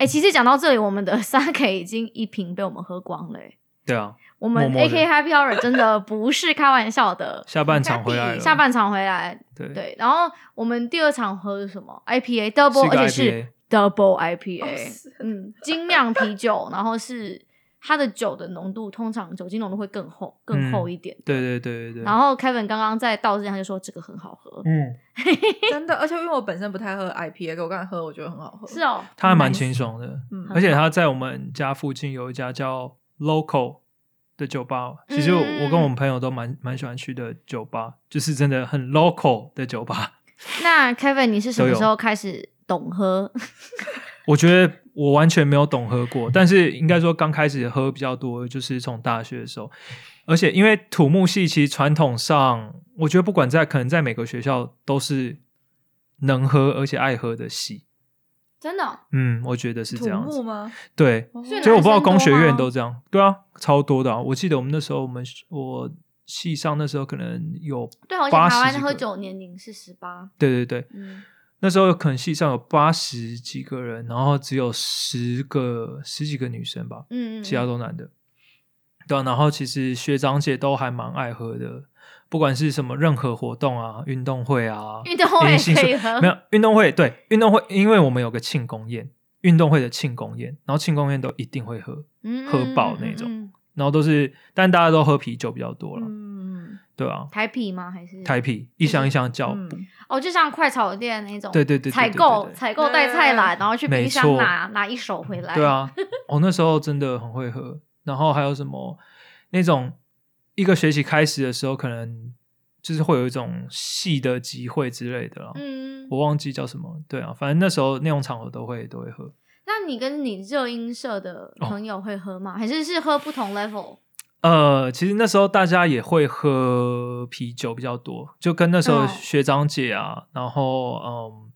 哎、其实讲到这里，我们的 sake 已经一瓶被我们喝光了、欸。对啊，我们 AK Happy Hour 真的不是开玩笑的。下半场回来，下半场回来，对对，然后我们第二场喝的什么 IPA double，而且是 double 哦 IPA，、是嗯，精酿啤酒，然后是它的酒的浓度，通常酒精浓度会更厚、更厚一点。对对对对对，然后 Kevin 刚刚在倒之前他就说这个很好喝，嗯，真的，而且因为我本身不太喝 IPA，可我刚才喝，我觉得很好喝。是哦，它还蛮清爽的，嗯而且它在我们家附近有一家叫 Local 的酒吧，其实我跟我们朋友都蛮蛮喜欢去的酒吧，就是真的很 local 的酒吧。那 Kevin 你是什么时候开始懂喝？我觉得我完全没有懂喝过，但是应该说刚开始喝比较多，就是从大学的时候。而且因为土木系其实传统上，我觉得不管在可能在每个学校都是能喝而且爱喝的系。真的哦、嗯，我觉得是土这样子。木吗？对，哦所以我不知道工学院都这样。对啊，超多的、啊。我记得我们那时候，我们我系上那时候可能有，对，而且80台湾喝酒年龄是十八，对对对，嗯，那时候可能系上有八十几个人，然后只有十个十几个女生吧，嗯嗯，其他都男的。对啊、然后其实学长姐都还蛮爱喝的，不管是什么任何活动啊、运动会啊、运动会迎新可以喝没有运动会，对运动会，因为我们有个庆功宴，运动会的庆功宴，然后庆功宴都一定会喝，嗯喝爆那种然后都是，但大家都喝啤酒比较多了，嗯，对啊，台啤吗？还是台啤一箱一箱叫哦，就像快炒店那种，对对对对对采购采购带菜篮，然后去冰箱拿拿一手回来。对，啊，我、那时候真的很会喝。然后还有什么那种一个学期开始的时候，可能就是会有一种系的集会之类的啦，嗯，我忘记叫什么。对啊，反正那时候那种场合都会都会喝。那你跟你热音社的哦朋友会喝吗？还是是喝不同 level？呃，其实那时候大家也会喝啤酒比较多，就跟那时候哦学长姐啊，然后嗯，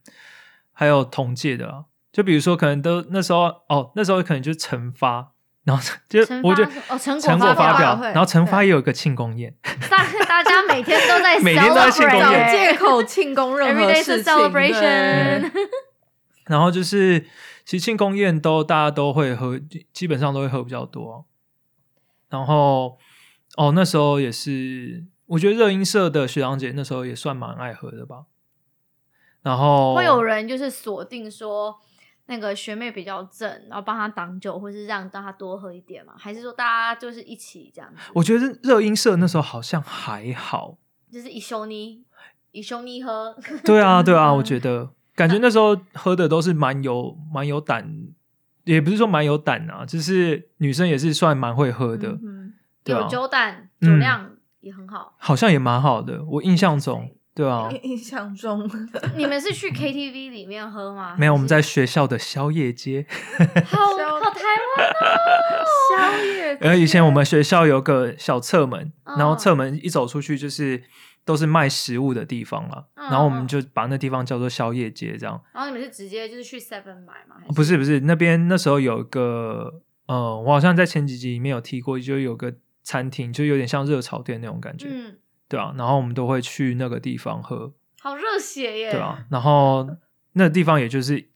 还有同届的啊，就比如说可能都那时候哦，那时候可能就是成发，然后就我觉得哦成果成果发发表，然后成发也有一个庆功宴，大大家每天都在 每天都在庆功宴借口庆功任 Every 何 day 事 is a 情 celebration 然后就是其实庆功宴都大家都会喝，基本上都会喝比较多。然后哦，那时候也是，我觉得热音社的学长姐那时候也算蛮爱喝的吧。然后会有人就是锁定说那个学妹比较正，然后帮她挡酒，或是让让她多喝一点嘛？还是说大家就是一起这样子？我觉得热音社那时候好像还好。就是一休尼一休尼喝，对啊，对啊，我觉得感觉那时候喝的都是蛮有蛮有胆，也不是说蛮有胆啊，就是女生也是算蛮会喝的，嗯对啊有酒胆，嗯酒量也很好。好像也蛮好的。我印象中，对啊，印印象中，你们是去 KTV 里面喝吗？没有，我们在学校的宵夜街。好好台湾哦。宵夜。然后以前我们学校有个小侧门，嗯然后侧门一走出去就是都是卖食物的地方了，嗯然后我们就把那地方叫做宵夜街，这样。然后你们是直接就是去 Seven 买吗？还不是不是，那边那时候有一个，呃，我好像在前几集里面有提过，就有个餐厅，就有点像热炒店那种感觉，嗯，对啊。然后我们都会去那个地方喝，好热血耶！对啊。然后那个地方也就是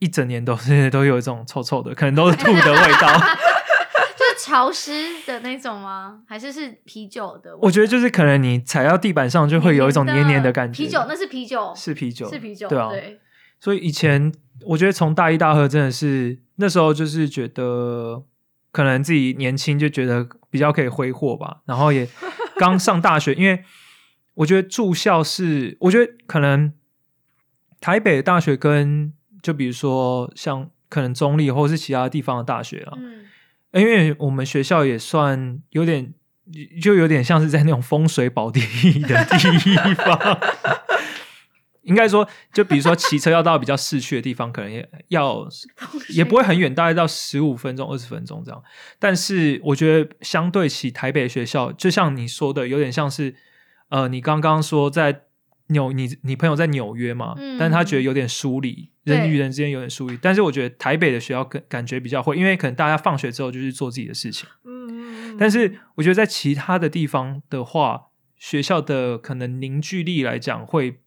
一整年都是都有一种臭臭的，可能都是吐的味道。就是潮湿的那种吗？还是是啤酒的？我觉得就是可能你踩到地板上就会有一种黏黏的感觉。啤酒那是啤酒，是啤酒，是啤酒，对啊。对，所以以前我觉得从大一大二真的是那时候就是觉得可能自己年轻就觉得比较可以挥霍吧，然后也刚上大学，因为我觉得住校是我觉得可能台北的大学跟就比如说像可能中立或是其他地方的大学啊，嗯，因为我们学校也算有点，就有点像是在那种风水宝地的地方。应该说，就比如说骑车要到比较市区的地方，可能也要也不会很远，大概到十五分钟、二十分钟这样。但是我觉得，相对起台北学校，就像你说的，有点像是呃，你刚刚说在纽，你你朋友在纽约嘛，嗯但是他觉得有点疏离，人与人之间有点疏离。但是我觉得台北的学校感感觉比较会，因为可能大家放学之后就去做自己的事情。嗯，但是我觉得在其他的地方的话，学校的可能凝聚力来讲会，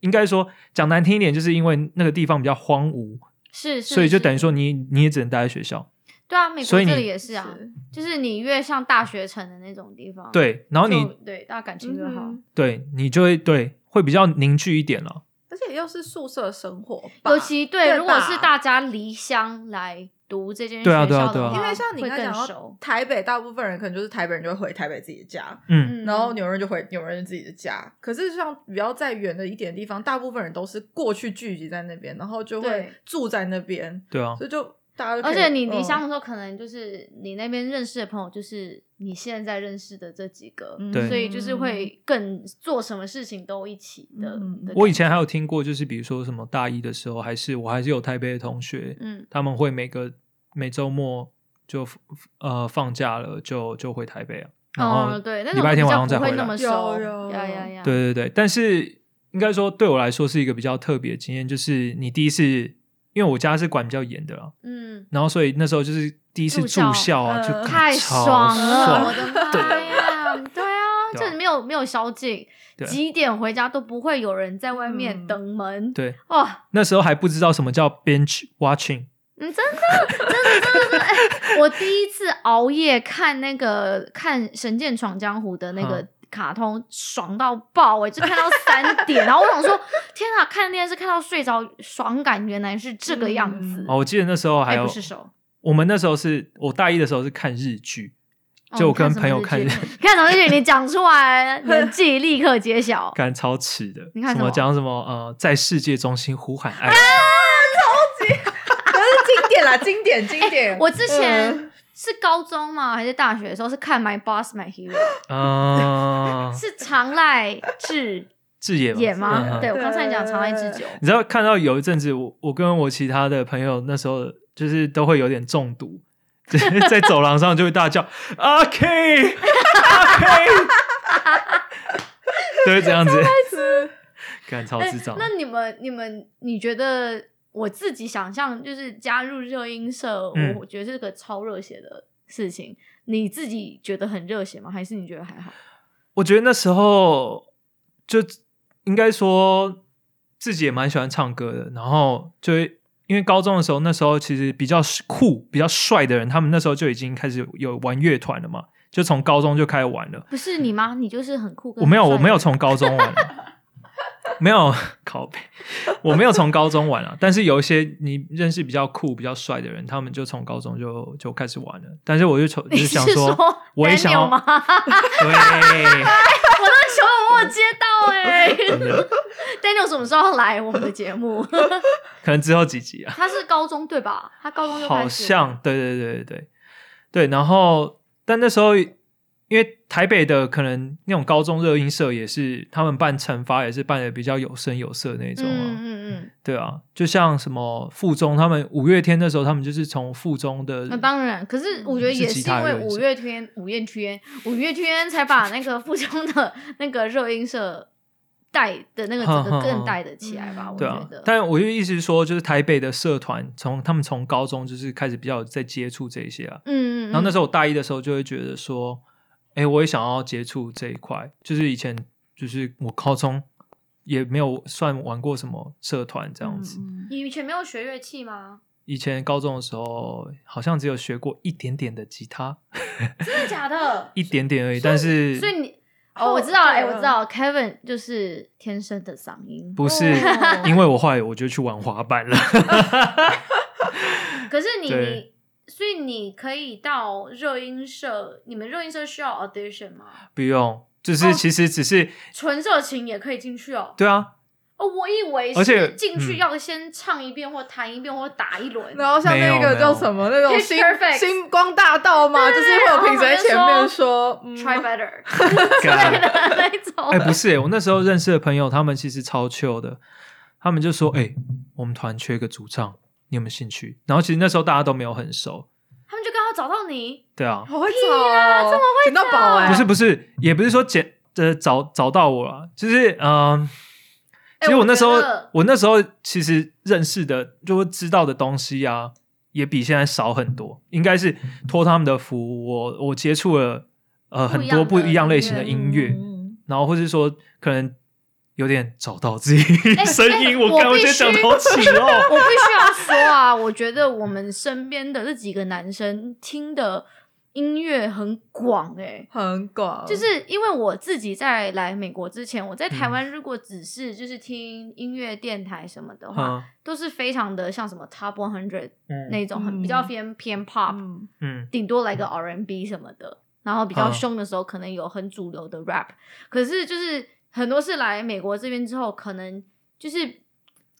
应该说讲难听一点，就是因为那个地方比较荒芜，是，是所以就等于说你你也只能待在学校。对啊，美国这里也是啊，是就是你越像大学城的那种地方，，对，然后你对大家感情越好。嗯对你就会对会比较凝聚一点了。而且又是宿舍生活，尤其对，对如果是大家离乡来读这间对啊学校的对啊对啊话因为像你会刚才讲到，台北，大部分人可能就是台北人就会回台北自己的家，嗯，嗯然后纽约人就回纽约人自己的家。可是像比较再远的一点地方，大部分人都是过去聚集在那边，然后就会住在那边，对啊，所以就而且你离乡嗯的时候，可能就是你那边认识的朋友，就是你现在认识的这几个，对所以就是会更做什么事情都一起的。嗯的我以前还有听过，就是比如说什么大一的时候，还是我还是有台北的同学，嗯他们会每个每周末就呃放假了就就回台北啊，然后哦，对，那礼拜天晚上再回来不会那么。熟，有有呀呀呀，对对对，但是应该说对我来说是一个比较特别的经验，就是你第一次，因为我家是管比较严的啦，嗯，然后所以那时候就是第一次住校啊，呃就太爽了，爽我的妈呀！对。啊，对啊这没有没有宵禁，对。几点回家都不会有人在外面嗯。等门。对，哇，那时候还不知道什么叫 bench watching，嗯，真的，真的，真的，真的，哎、我第一次熬夜看那个看《神剑闯江湖》的那个嗯卡通，爽到爆哎、就看到三点，然后我想说，天啊，看电视看到睡着，爽感原来是这个样子。嗯哦，我记得那时候还哎、有不是手，我们那时候是我大一的时候是看日剧，哦就我跟朋友看剧 看什么日剧？你讲出来，你记忆立刻揭晓。干超迟的，你看什么么讲什么呃，在世界中心呼喊爱啊！超级，可是经典啦，经典经典。我之前嗯是高中吗？还是大学的时候是看《My Boss My Hero》，啊，是长赖智 智也演吗？嗯对，我刚才讲长赖智久。你知道看到有一阵子，我我跟我其他的朋友那时候就是都会有点中毒，就是 在走廊上就会大叫阿 K 阿 K，都会这样子，是干超哎智障。那你们、你们、你觉得我自己想象就是加入热音社，嗯我觉得是个超热血的事情。你自己觉得很热血吗？还是你觉得还好？我觉得那时候就应该说自己也蛮喜欢唱歌的，然后就因为高中的时候，那时候其实比较酷、比较帅的人，他们那时候就已经开始有玩乐团了嘛，就从高中就开始玩了。不是你吗？你就是很酷跟我没有，我没有从高中玩，没有靠背，我没有从高中玩啊。但是有一些你认识比较酷、比较帅的人，他们就从高中就就开始玩了。但是我就从就你是想是说我也想要吗？对，我那球我有接到哎、真的 Daniel 什么时候要来我们的节目？可能之后几集啊。他是高中对吧？他高中就好像对对对对对对，然后但那时候因为台北的可能那种高中热音社也是他们办惩罚也是办的比较有声有色那种啊，嗯嗯嗯，对啊，就像什么附中他们五月天的时候他们就是从附中的那当然。可是我觉得也是因为五月天、五月天、五月天才把那个附中的那个热音社带的那个整个更带得起来吧。我觉得，，但我就意思是说，就是台北的社团从他们从高中就是开始比较在接触这些啊，嗯嗯，然后那时候候我大一的时候就会觉得说，哎，我也想要接触这一块。就是以前就是我高中也没有算玩过什么社团这样子。嗯你以前没有学乐器吗？以前高中的时候好像只有学过一点点的吉他，真的假的？一点点而已。但是所以你哦，我知道了，哎，对啊我知道，Kevin 就是天生的嗓音，不是哦因为我后来我就去玩滑板了。可是你你，所以你可以到热音社，你们热音社需要 audition 吗？不用，就是哦其实只是、纯热情也可以进去哦。对啊，哦，我以为而且是进去嗯要先唱一遍或弹一遍或打一轮。然后像那个没有叫什么那种 Pitch 星 Perfect 星光大道嘛，就是会有评审在前面说嗯 Try better 干的那种。哎、不是、欸，我那时候认识的朋友，他们其实超 chill 的，他们就说，哎、我们团缺个主唱，你有没有兴趣？然后其实那时候大家都没有很熟，他们就刚好找到你，对啊，好会找啊，这么会捡到宝哎，不是不是，也不是说捡呃找找到我了，就是嗯、其实我那时候我我那时候其实认识的就会知道的东西啊，也比现在少很多，应该是托他们的福，我我接触了呃很多不一样类型的音乐，嗯。然后或是说可能有点找到自己哎 声音。哎我刚我觉得我必须讲得好起哦。我必须要说啊，我觉得我们身边的这几个男生听的音乐很广哎、很广，就是因为我自己在来美国之前，我在台湾如果只是就是听音乐电台什么的话，嗯。都是非常的像什么 Top One Hundred 嗯。那种很嗯比较偏偏 pop，嗯。嗯。顶多来个 R&B 什么的，然后比较嗯。凶的时候可能有很主流的 rap，可是就是很多是来美国这边之后，可能就是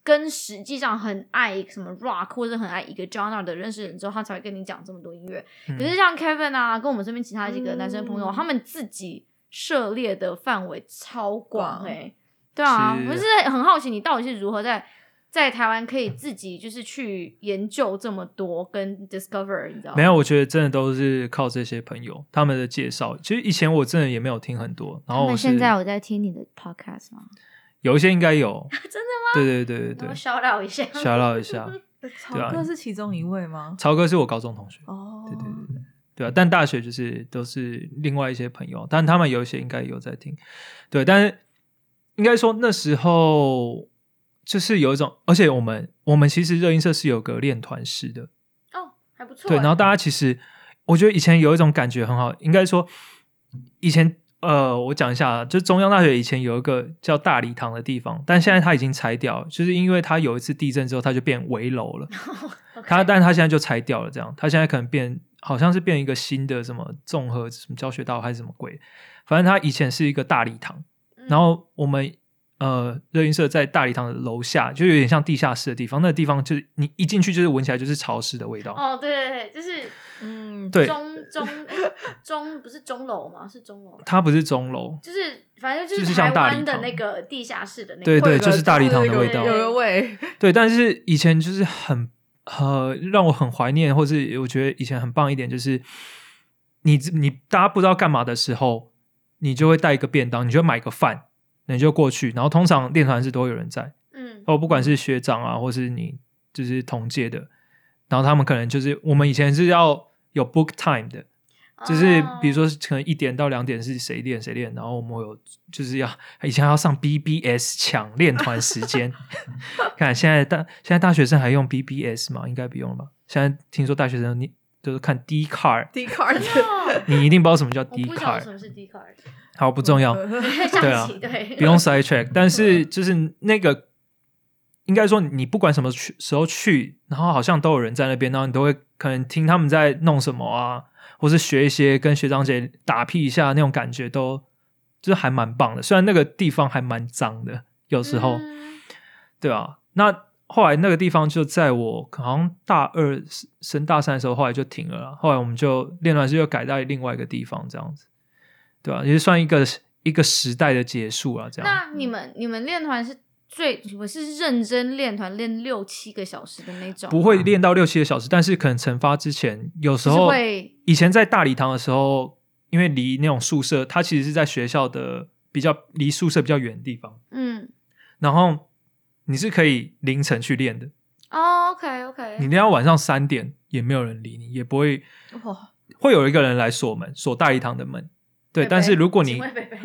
跟实际上很爱什么 rock 或者很爱一个 genre 的认识人之后，他才会跟你讲这么多音乐。嗯可是像 Kevin 啊，跟我们身边其他几个男生朋友，嗯他们自己涉猎的范围超广广哎、对啊，是我是很好奇你到底是如何在在台湾可以自己就是去研究这么多跟 discover，你知道吗？没有，我觉得真的都是靠这些朋友他们的介绍。其实以前我真的也没有听很多，然后现在我在听你的 podcast 吗？有一些应该有，真的吗？对对对对我对，小聊一下，小唠一下。曹对啊哥是其中一位吗？曹哥是我高中同学，哦，对对对对对啊，但大学就是都是另外一些朋友，但他们有一些应该有在听，对，但是应该说那时候就是有一种，而且我们我们其实热音社是有个练团式的，哦，还不错欸。对，然后大家其实我觉得以前有一种感觉很好，应该说以前呃，我讲一下啊，就中央大学以前有一个叫大礼堂的地方，但现在它已经拆掉了，就是因为它有一次地震之后，它就变围楼了。它，但是它现在就拆掉了，这样，它现在可能变，好像是变一个新的什么综合什么教学道还是什么鬼，反正它以前是一个大礼堂，嗯然后我们呃热音社在大礼堂的楼下，就有点像地下室的地方，那个地方就是你一进去就是闻起来就是潮湿的味道，哦，对对对，就是嗯，对中中诶中不是钟楼吗？是钟楼，它不是钟楼，就是反正就就是像台湾的大礼堂那个地下室的那个，对对，就是大礼堂的味道。有，个味，对，但是以前就是很呃让我很怀念，或是我觉得以前很棒一点，就是你你大家不知道干嘛的时候，你就会带一个便当，你就买个饭，你就过去，然后通常练团是都会有人在，嗯，哦，不管是学长啊，或是你就是同届的，然后他们可能就是我们以前是要有 book time 的。就是比如哦说，可能一点到两点是谁练谁练，然后我们会有就是要以前还要上 BBS 抢练团时间。看现在大现在大学生还用 BBS 吗？应该不用了吧？现在听说大学生你都是看 D card，哦你一定不知道什么叫我 D 不晓得什 card，么是 D card，好不重要，对啊。对，不用 side track。但是就是那个，应该说你不管什么去时候去，然后好像都有人在那边，然后你都会可能听他们在弄什么啊，或是学一些跟学长姐打屁一下那种感觉都，就是还蛮棒的。虽然那个地方还蛮脏的，有时候，嗯。对啊。那后来那个地方就在我好像大二升大三的时候，后来就停了啦。后来我们就练团是又改到另外一个地方，这样子，对啊，也是算一个一个时代的结束啊，这样。那你们你们练团是最我是认真练团练六七个小时的那种吗，不会练到六七个小时，但是可能惩罚之前，有时候会以前在大礼堂的时候，因为离那种宿舍，它其实是在学校的比较离宿舍比较远的地方，嗯然后你是可以凌晨去练的，哦 OK OK，你练到晚上三点也没有人理你，也不会哇，会有一个人来锁门，锁大礼堂的门。对，但是如果你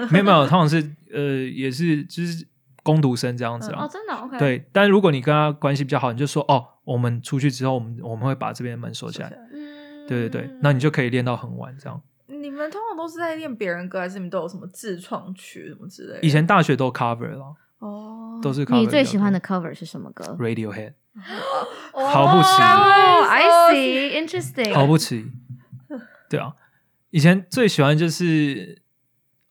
没有没有，通常是呃也是就是工读生这样子啊。哦真的 OK 对，但如果你跟他关系比较好，你就说哦，我们出去之后，我们我们会把这边的门锁起来。嗯对对对，那你就可以练到很晚这样。你们通常都是在练别人歌，还是你们都有什么自创曲什么之类的？以前大学都 cover 了，哦，都是 cover 你最喜欢的 cover 是什么歌？Radiohead，哦 毫不迟疑。I see interesting 毫不迟疑。对啊，以前最喜欢就是，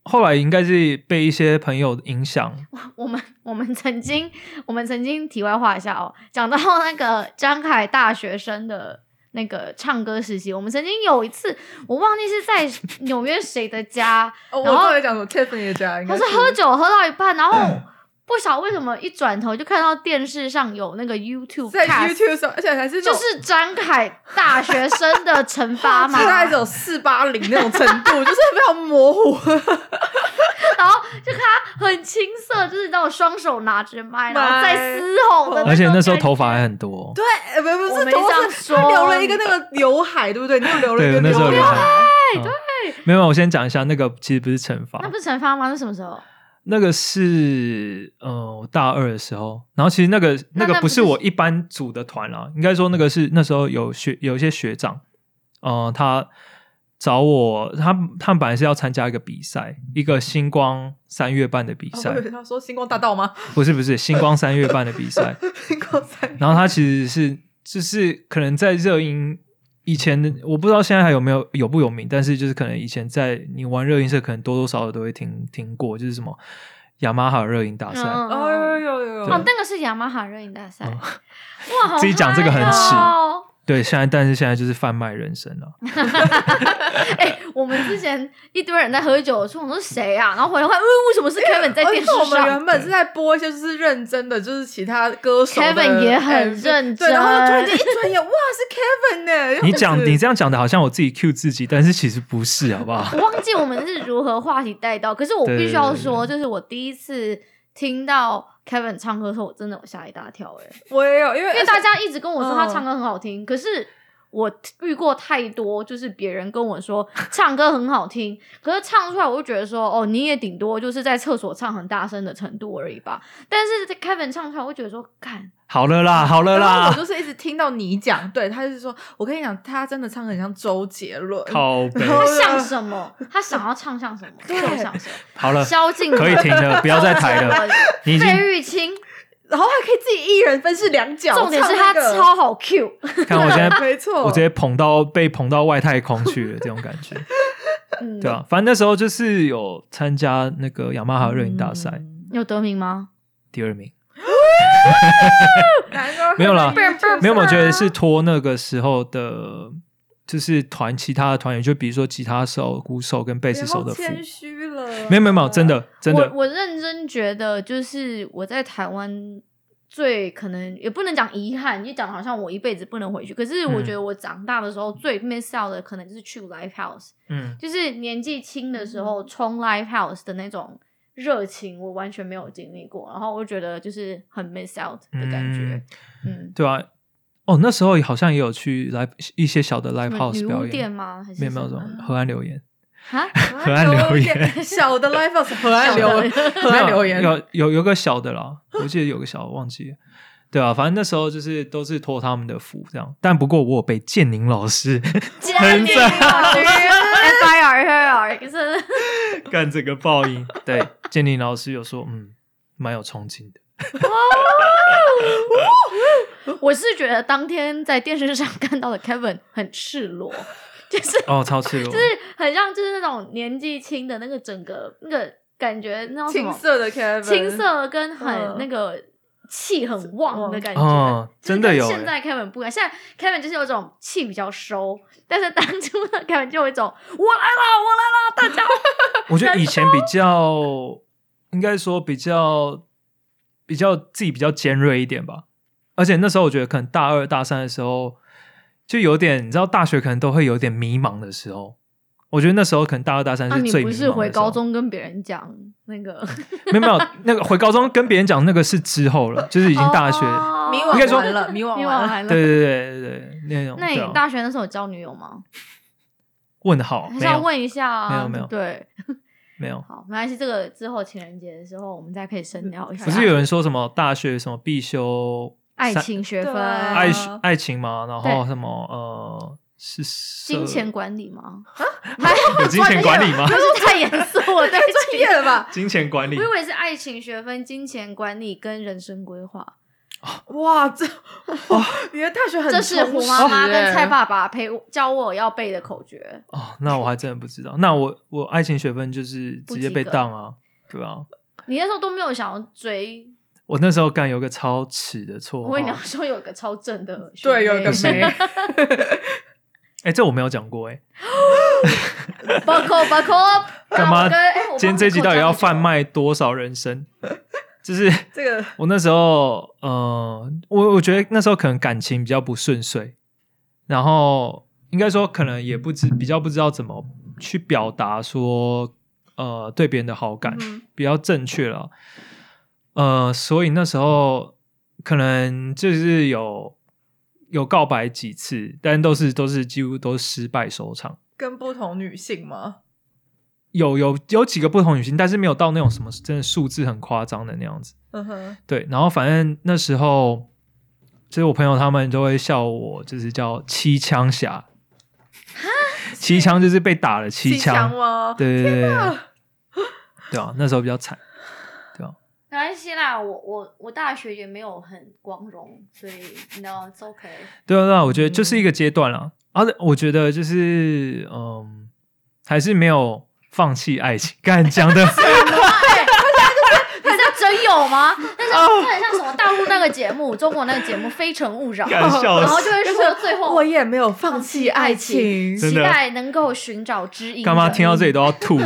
后来应该是被一些朋友影响，我们我们曾经我们曾经题外话一下哦，讲到那个张凯大学生的那个唱歌实习，我们曾经有一次我忘记是在纽约谁的家，哦，我然后刚才讲过 Tiffany 的家，应该他是喝酒喝到一半，然后不晓得为什么一转头就看到电视上有那个 YouTube 在 YouTube 上，而且还是就是张凯大学生的惩罚 嘛，大概只有四八零那种程度，就是非常模糊。然后就看他很青涩，就是那种双手拿着麦，然后在嘶吼的种，而且那时候头发还很多。对，呃不不我没是头这样是他说留了一个那个刘海，对不对？你又留了一对，个刘刘海。对嗯没有，我先讲一下，那个其实不是惩罚那，不是惩罚吗？那什么时候？那个是呃我大二的时候，然后其实那个那个不是我一般组的团啦，应该说那个是那时候有学有一些学长，呃，他找我，他他们本来是要参加一个比赛，一个星光三月半的比赛，他说星光大道吗？不是不是星光三月半的比赛，星光三然后他其实是就是可能在热音以前的，我不知道现在还有没有有不有名，但是就是可能以前在你玩热音社，可能多多少少都会听听过，就是什么雅马哈热音大赛。嗯哦有有有。有哦，那个是雅马哈热音大赛，嗯哇，好自己讲这个很嗨耻哦对，现在但是现在就是贩卖人生了。哎、我们之前一堆人在喝酒的时候，我说谁啊？然后回来看，嗯，为什么是 Kevin 在电视而且我们？原本是在播一些就是认真的，就是其他歌手 Kevin 也很认对，然后突然间一转眼，哇，是 Kevin 呢！你讲你这样讲的好像我自己 cue 自己，但是其实不是，好不好？我 忘记我们是如何话题带到，可是我必须要说，就是我第一次听到 Kevin 唱歌的时候，我真的有吓一大跳、哎，我也有，因为因为大家一直跟我说他嗯唱歌很好听，可是。我遇过太多，就是别人跟我说 唱歌很好听，可是唱出来我就觉得说，哦，你也顶多就是在厕所唱很大声的程度而已吧。但是在 Kevin 唱出来，我会觉得说，看好了啦，好了啦我，就是一直听到你讲，对，他就是说，我跟你讲，他真的唱的很像周杰伦。他像什么，他想要唱像什么，对就像什么。好了，萧敬可以停了，不要再抬了。你费玉清，然后还可以自己一人分饰两角，重点是他超好 Q，看我现在，没错，我直接捧到被捧到外太空去了，这种感觉，嗯，对啊，反正那时候就是有参加那个雅马哈热音大赛，嗯有得名吗？第二名。没有啦没有，我觉得是托那个时候的，就是团其他的团员，就比如说吉他手、鼓手跟贝斯手的福。谦虚了，没有没有没有，真的真的我，我认真觉得，就是我在台湾最可能也不能讲遗憾，你讲得好像我一辈子不能回去。可是我嗯觉得我长大的时候最 miss out 的，可能就是去 live house，嗯，就是年纪轻的时候冲 live house 的那种热情，我完全没有经历过。然后我就觉得就是很 miss out 的感觉，嗯。对啊。哦，那时候好像也有去 live 一些小的 live house 表演，吗？还是没有没有河岸留言，啊？河岸留言。小的 live house 河岸留河岸留言，有有有个小的啦，我记得有个小的忘记了。对啊，反正那时候就是都是托他们的福这样，但不过我有被建宁老师建很宁赞老师。F I R R，可是干这个报应。对，建宁老师有说，嗯，蛮有冲劲的。我是觉得当天在电视上看到的 Kevin 很赤裸，就是哦，超赤裸，就是很像就是那种年纪轻的那个整个那个感觉，那种青涩的 Kevin，青涩跟很嗯那个气很旺的感觉。哦真的有现在 Kevin 不一样，现在 Kevin 就是有一种气比较收，但是当初的 Kevin 就有一种我来了，我来了，大家 我觉得以前比较，应该说比较比较自己比较尖锐一点吧。而且那时候我觉得可能大二大三的时候，就有点你知道大学可能都会有点迷茫的时候。我觉得那时候可能大二大三是最迷茫的时候。不是回高中跟别人讲那个 没有没有那个回高中跟别人讲那个是之后了，就是已经大学。哦迷应该说惘完了，迷惘迷惘完了，对对对对对，那种那你大学那时候有交女友吗？问号还是要没有问一下啊。没有没有对，没有？好，没关系，这个之后情人节的时候我们再可以深聊一下。不是有人说什么大学什么必修爱情学分、爱爱情嘛，然后什么呃是社金钱管理吗？啊？有金钱管理吗？不是太严肃了，对不专业了吧？金钱管理。我以为是爱情学分、金钱管理跟人生规划。哇，这哇，你的大学很这是胡妈妈跟欸蔡爸爸陪我教我要背的口诀。哦，那我还真的不知道。那我我爱情学分就是直接被当啊，对吧、你那时候都没有想要追，我那时候干有个超耻的错我跟你讲话，说有个超正的学对，有一个妹没，哎、这我没有讲过哎、包括包括干嘛今天这集到底要贩卖？卖多少人生？就是这个我那时候，呃，我我觉得那时候可能感情比较不顺遂，然后应该说可能也不知比较不知道怎么去表达说，呃，对别人的好感、嗯比较正确了。呃，所以那时候可能就是有有告白几次，但都是都是几乎都失败收场。跟不同女性吗？有有有几个不同女性，但是没有到那种什么真的数字很夸张的那样子。嗯哼，对，然后反正那时候，就是我朋友他们都会笑我，就是叫七枪侠。七枪就是被打了七枪枪，吗？对对对对啊对啊，那时候比较惨。没关系啦，我我我大学也没有很光荣，所以你知道，it's OK。对啊，对啊，我觉得就是一个阶段了。而、且我觉得就是嗯，还是没有放弃爱情。干 讲的，真有吗？但是这很像什么大陆那个节目，中国那个节目《非诚勿扰》，然后就会说最后我也没有放弃爱情，期待能够寻找知音。干嘛听到这里都要吐？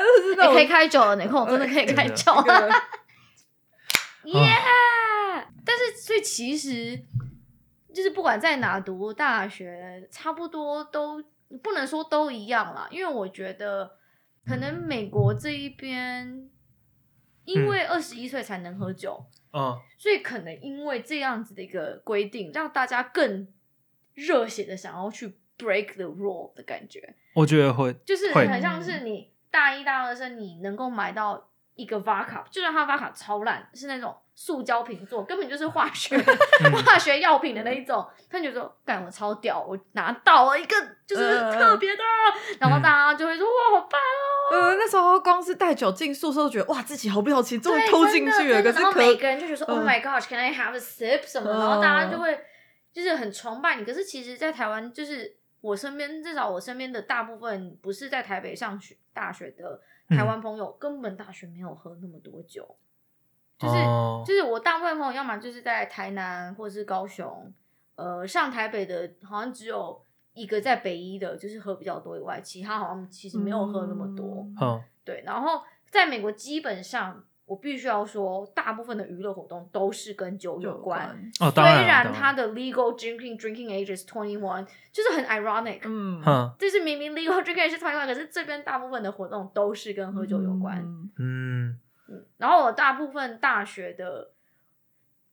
他就是那种你可以开酒了，你空？真的可以开酒那了，个耶！但是所以其实就是不管在哪读大学，差不多都不能说都一样啦，因为我觉得可能美国这一边，因为二十一岁才能喝酒，嗯，所以可能因为这样子的一个规定，让大家更热血的想要去 break the rule 的感觉，我觉得会，就是很像是你大一大二生，你能够买到一个 vodka，就算它 vodka 超烂，是那种塑胶瓶做，根本就是化学、嗯 化学药品的那一种，他就说干我超屌，我拿到了一个就是嗯特别的，然后大家就会说哇好棒哦。呃，那时候光是带酒进宿舍，都觉得哇，自己好不要钱，终于偷进去了。可是可真的然后每个人就觉得说、嗯 Oh my gosh，can I have a sip 什么然后大家就会就是很崇拜你。可是其实，在台湾，就是我身边，至少我身边的大部分不是在台北上学大学的台湾朋友，根本大学没有喝那么多酒，就是、哦。就是我大部分朋友，要么就是在台南或者是高雄，呃，上台北的好像只有一个在北一的，就是喝比较多以外，其他好像其实没有喝那么多。对，然后在美国基本上，我必须要说，大部分的娱乐活动都是跟酒有有关。哦，虽当然啊然它的 legal drinking drinking age is twenty one，就是很 ironic，、嗯，哼就是明明 legal drinking age 是 twenty one，可是这边大部分的活动都是跟喝酒有关。嗯嗯嗯，然后我大部分大学的，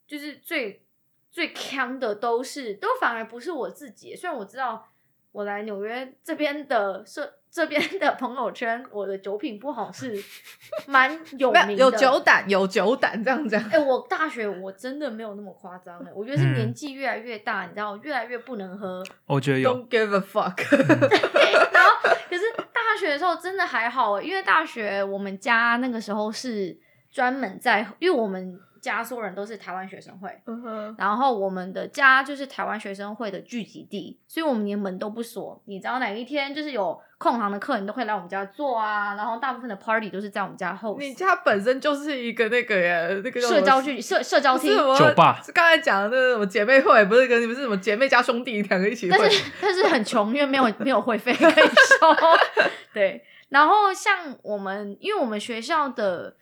就是最最强的都是，都反而不是我自己。虽然我知道我来纽约这边的社这边的朋友圈，我的酒品不好是 蛮有名的。有有酒胆，有酒胆这样子。哎、我大学我真的没有那么夸张哎，我觉得是嗯年纪越来越大，你知道，越来越不能喝。我觉得有，Don't give a fuck。然后可是大学的时候真的还好欸，因为大学我们家那个时候是专门在，因为我们家所有人都是台湾学生会，嗯然后我们的家就是台湾学生会的聚集地，所以我们连门都不锁。你知道哪一天就是有空行的客人都会来我们家坐啊。然后大部分的 party 都是在我们家 host。你家本身就是一个那个耶，那个叫社交距社社交厅不是，我酒吧是刚才讲的那个什么姐妹会，不是跟你们是什么姐妹加兄弟两个一起会但。是但是很穷，因为没有没有会费可以收。对，然后像我们，因为我们学校的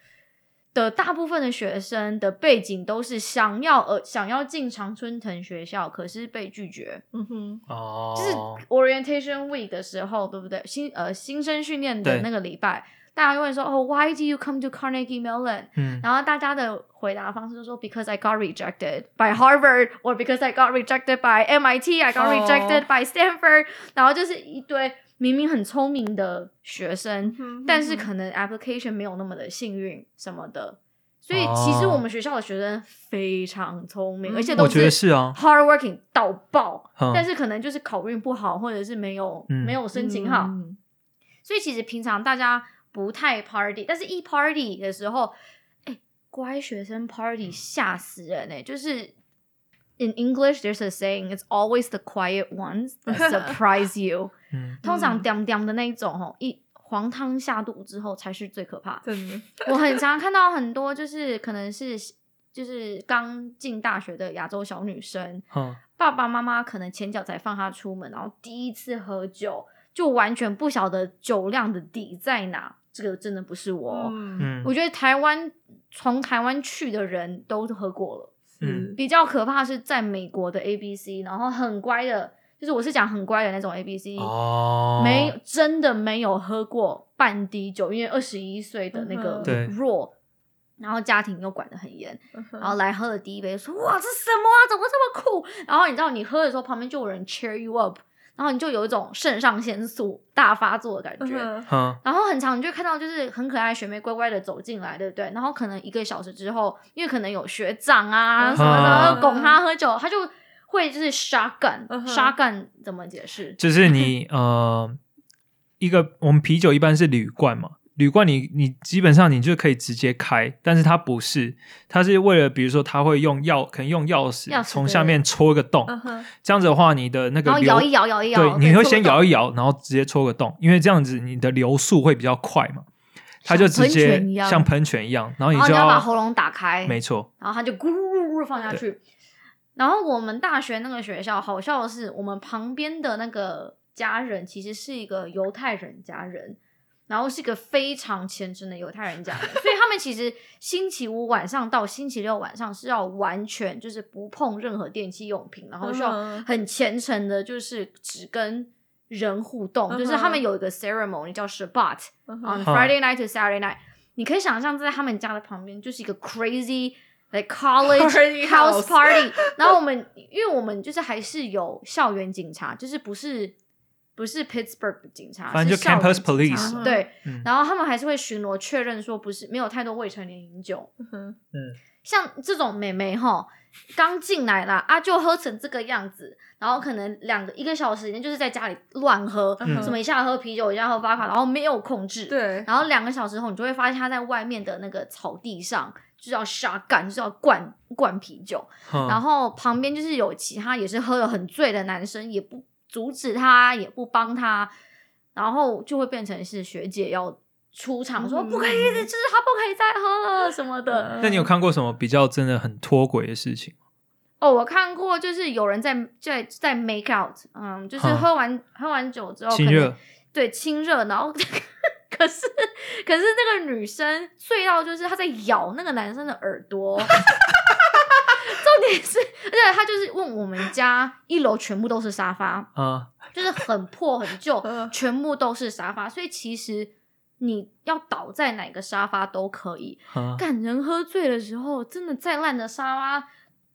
的大部分的学生的背景都是想要呃想要进常春藤学校，可是被拒绝。嗯哼，哦，就是 orientation week 的时候，对不对？新呃新生训练的那个礼拜，大家就会说哦，Why do you come to Carnegie Mellon？嗯然后大家的回答方式就说，Because I got rejected by Harvard, or because I got rejected by MIT, I got 哦 rejected by Stanford。然后就是一堆明明很聪明的学生，嗯但是可能 application 没有那么的幸运什么的。所以其实哦我们学校的学生非常聪明，嗯而且都我觉得是啊 hard working 到爆，嗯但是可能就是考运不好，或者是没有、嗯没有申请好。嗯所以其实平常大家不太 party，但是一 party 的时候，哎、乖学生 party 吓死人哎、就是 in English there's a saying it's always the quiet ones that surprise you。嗯通常嗯掂掂的那一种吼，一黄汤下肚之后才是最可怕。真的，我很常看到很多就是可能是就是刚进大学的亚洲小女生，嗯爸爸妈妈可能前脚才放她出门，然后第一次喝酒就完全不晓得酒量的底在哪。这个真的不是我嗯我觉得台湾从台湾去的人都喝过了。是比较可怕是在美国的 A B C，然后很乖的，就是我是讲很乖的那种 A B C，、哦，没真的没有喝过半滴酒，因为二十一岁的那个弱，然后家庭又管得很严，然后来喝了第一杯，说哇这什么啊，怎么这么酷？然后你知道你喝的时候，旁边就有人 cheer you up，然后你就有一种肾上腺素大发作的感觉。然后很长，你就看到就是很可爱的学妹乖乖的走进来，对不对？然后可能一个小时之后，因为可能有学长啊嗯什么的嗯拱他喝酒，他就会就是 shotgun、嗯 shotgun 怎么解释？就是你呃，一个我们啤酒一般是铝罐嘛，铝罐你你基本上你就可以直接开，但是它不是，它是为了比如说它会用钥，可能用钥匙从下面戳一个洞，这样子的话，你的那个流然后摇一摇，摇一摇，对，你会先摇一一摇，然后直接戳个洞，因为这样子你的流速会比较快嘛，它就直接像喷泉一样，然后你就要把喉咙打开，没错，然后它就咕噜噜放下去。然后我们大学那个学校，好笑的是，我们旁边的那个家人其实是一个犹太人家人，然后是一个非常虔诚的犹太人家人，所以他们其实星期五晚上到星期六晚上是要完全就是不碰任何电器用品，然后需要嗯很虔诚的，就是只跟人互动，就是他们有一个 ceremony 叫 Shabbat，嗯 on Friday night to Saturday night，你可以想象在他们家的旁边就是一个 crazy like college house party，然后我们因为我们就是还是有校园警察，就是不是不是 Pittsburgh 的警察，反正就 campus police 对，嗯。然后他们还是会巡逻确认说不是没有太多未成年饮酒，嗯哼。像这种妹妹哈，刚进来啦啊，就喝成这个样子，然后可能两个一个小时时间就是在家里乱喝，嗯什么一下喝啤酒，一下喝八卡，然后没有控制，，对，然后两个小时后，你就会发现他在外面的那个草地上就是要杀干，就是要灌灌啤酒，嗯然后旁边就是有其他也是喝的很醉的男生，也不阻止他，也不帮他，然后就会变成是学姐要出场说、嗯不可以，就是他不可以再喝了什么的。那你有看过什么比较真的很脱轨的事情？哦，我看过，就是有人在在在 make out，嗯，就是喝完喝完酒之后，亲热，对亲热，然后 可是可是那个女生醉到就是她在咬那个男生的耳朵，重点是，而且他就是问我们家一楼全部都是沙发，啊，就是很破很旧 嗯，全部都是沙发，所以其实你要倒在哪个沙发都可以，啊。干人喝醉的时候，真的再烂的沙发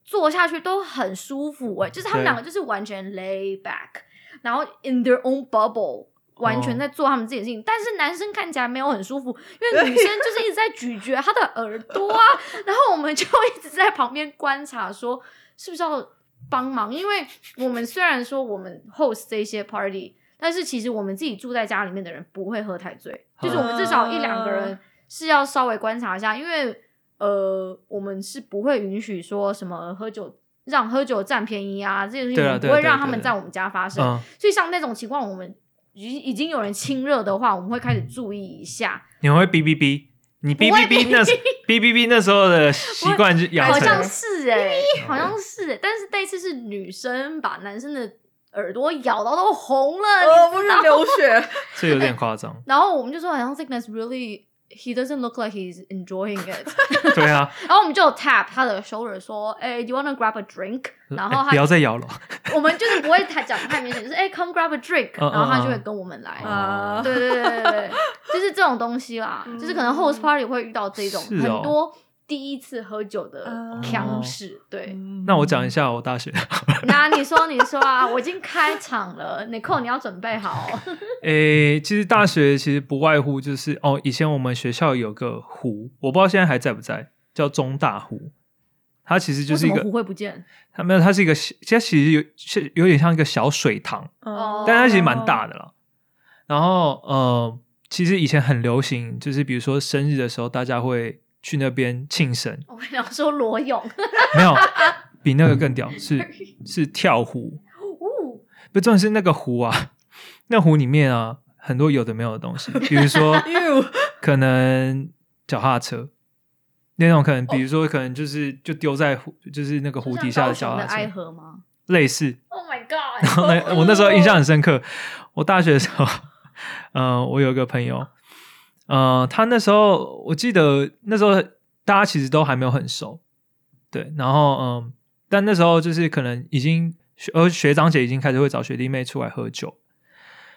坐下去都很舒服哎、就是他们对。两个就是完全 lay back，然后 in their own bubble。完全在做他们自己的事情，但是男生看起来没有很舒服，因为女生就是一直在咀嚼他的耳朵啊，然后我们就一直在旁边观察，说是不是要帮忙？因为我们虽然说我们 host 这些 party，但是其实我们自己住在家里面的人不会喝太醉，就是我们至少一两个人是要稍微观察一下，因为呃，我们是不会允许说什么喝酒让喝酒占便宜啊这些事情，对啊我们不会让他们在我们家发生。嗯，所以像那种情况，我们已已经有人亲热的话，我们会开始注意一下。你们会哔哔哔？你哔哔哔那哔哔哔那时候的习惯就养成好像了，是哎、好像是、欸，但是那次是女生把男生的耳朵咬到都红了，呃，不是流血，这有点夸张。然后我们就说 don't think that's really. He doesn't look like he's enjoying it。对啊，然后我们就有 tap 他的 shoulder 说，哎、d o you wanna grab a drink？然后哎他不要再摇了。我们就是不会太讲太明显，就是哎、c o m e grab a drink，然后他就嗯会跟我们来。啊对对对对对对，就是这种东西啦，就是可能 host party 会遇到这种很多第一次喝酒的哦腔事。对，那我讲一下我大学，那你说你说啊，我已经开场了，Nicole 你要准备好。诶，其实大学其实不外乎就是哦，以前我们学校有个湖，我不知道现在还在不在，叫中大湖。它其实就是一个湖，会不见？它没有，它是一个小，它其实有是有点像一个小水塘，哦但它其实蛮大的了。然后呃，其实以前很流行，就是比如说生日的时候，大家会去那边庆生，我跟你讲说裸泳，没有比那个更屌，是是跳湖。呜，不，重点是那个湖啊，那湖里面啊，很多有的没有的东西，比如说 可能脚踏车，那种可能，比如说可能就是就丢在湖，就是那个湖底下的脚踏爱，河吗类似。？Oh my god！然后呢，我那时候印象很深刻，我大学的时候，呃，我有一个朋友，呃，他那时候我记得那时候大家其实都还没有很熟，对，然后嗯、但那时候就是可能已经学呃学长姐已经开始会找学弟妹出来喝酒，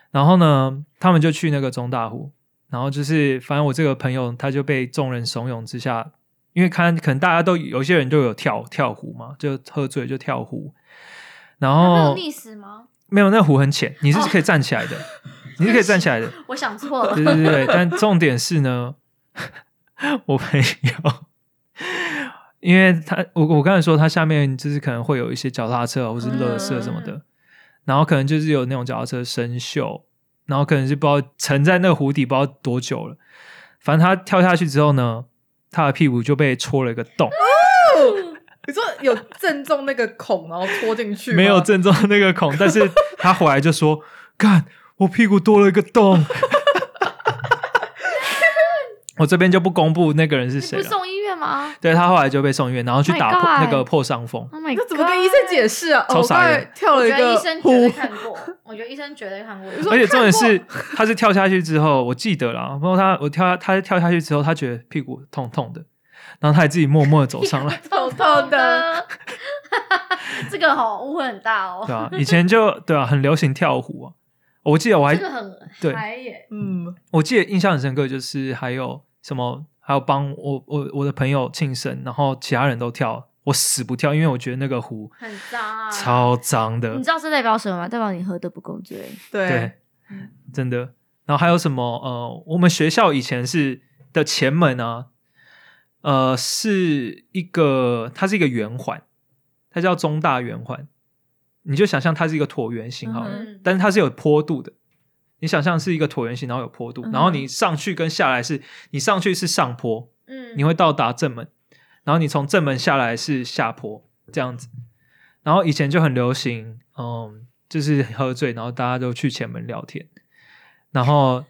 然后呢，他们就去那个中大湖，然后就是反正我这个朋友他就被众人怂恿之下，因为看可能大家都有些人就有跳跳湖嘛，就喝醉就跳湖，然他没有后溺死吗？没有，那湖很浅，你是可以站起来的，你是可以站起来的。我想错了。对，对对对，但重点是呢，我朋友，因为他我我刚才说他下面就是可能会有一些脚踏车啊或是乐色什么的，嗯。然后可能就是有那种脚踏车生锈，然后可能是不知道沉在那个湖底不知道多久了，反正他跳下去之后呢，他的屁股就被戳了一个洞，你说有正中那个孔，然后戳进去，没有正中那个孔，但是他回来就说：“ 干，我屁股多了一个洞。”我这边就不公布那个人是谁了。送医院吗对他后来就被送医院，然后去 Oh my 打破 God 那个破伤风。？Oh my god！那怎么跟医生解释啊？哦我超傻眼才跳我了一个觉得医生绝对湖，看过，我觉得医生绝对看过。说 而且重点是，他是跳下去之后，我记得了，然后他我跳他跳下去之后，他觉得屁股痛痛的，然后他也自己默默的走上来，痛痛的，这个好误会很大哦。对吧、以前就对啊，很流行跳湖啊。我记得我还这个很对嗨耶，嗯，我记得印象很深刻，就是还有什么，还有帮我我我的朋友庆生，然后其他人都跳，我死不跳，因为我觉得那个湖很脏啊。超脏的你知，道这代表什么吗？代表你喝的不够醉。对对，真的。然后还有什么？呃，我们学校以前是的前门啊，呃，是一个，它是一个圆环，它叫中大圆环。你就想象它是一个椭圆形好了，嗯但是它是有坡度的。你想象是一个椭圆形，然后有坡度，嗯然后你上去跟下来是，你上去是上坡，嗯，你会到达正门，然后你从正门下来是下坡这样子。然后以前就很流行，嗯，就是喝醉，然后大家都去前门聊天，然后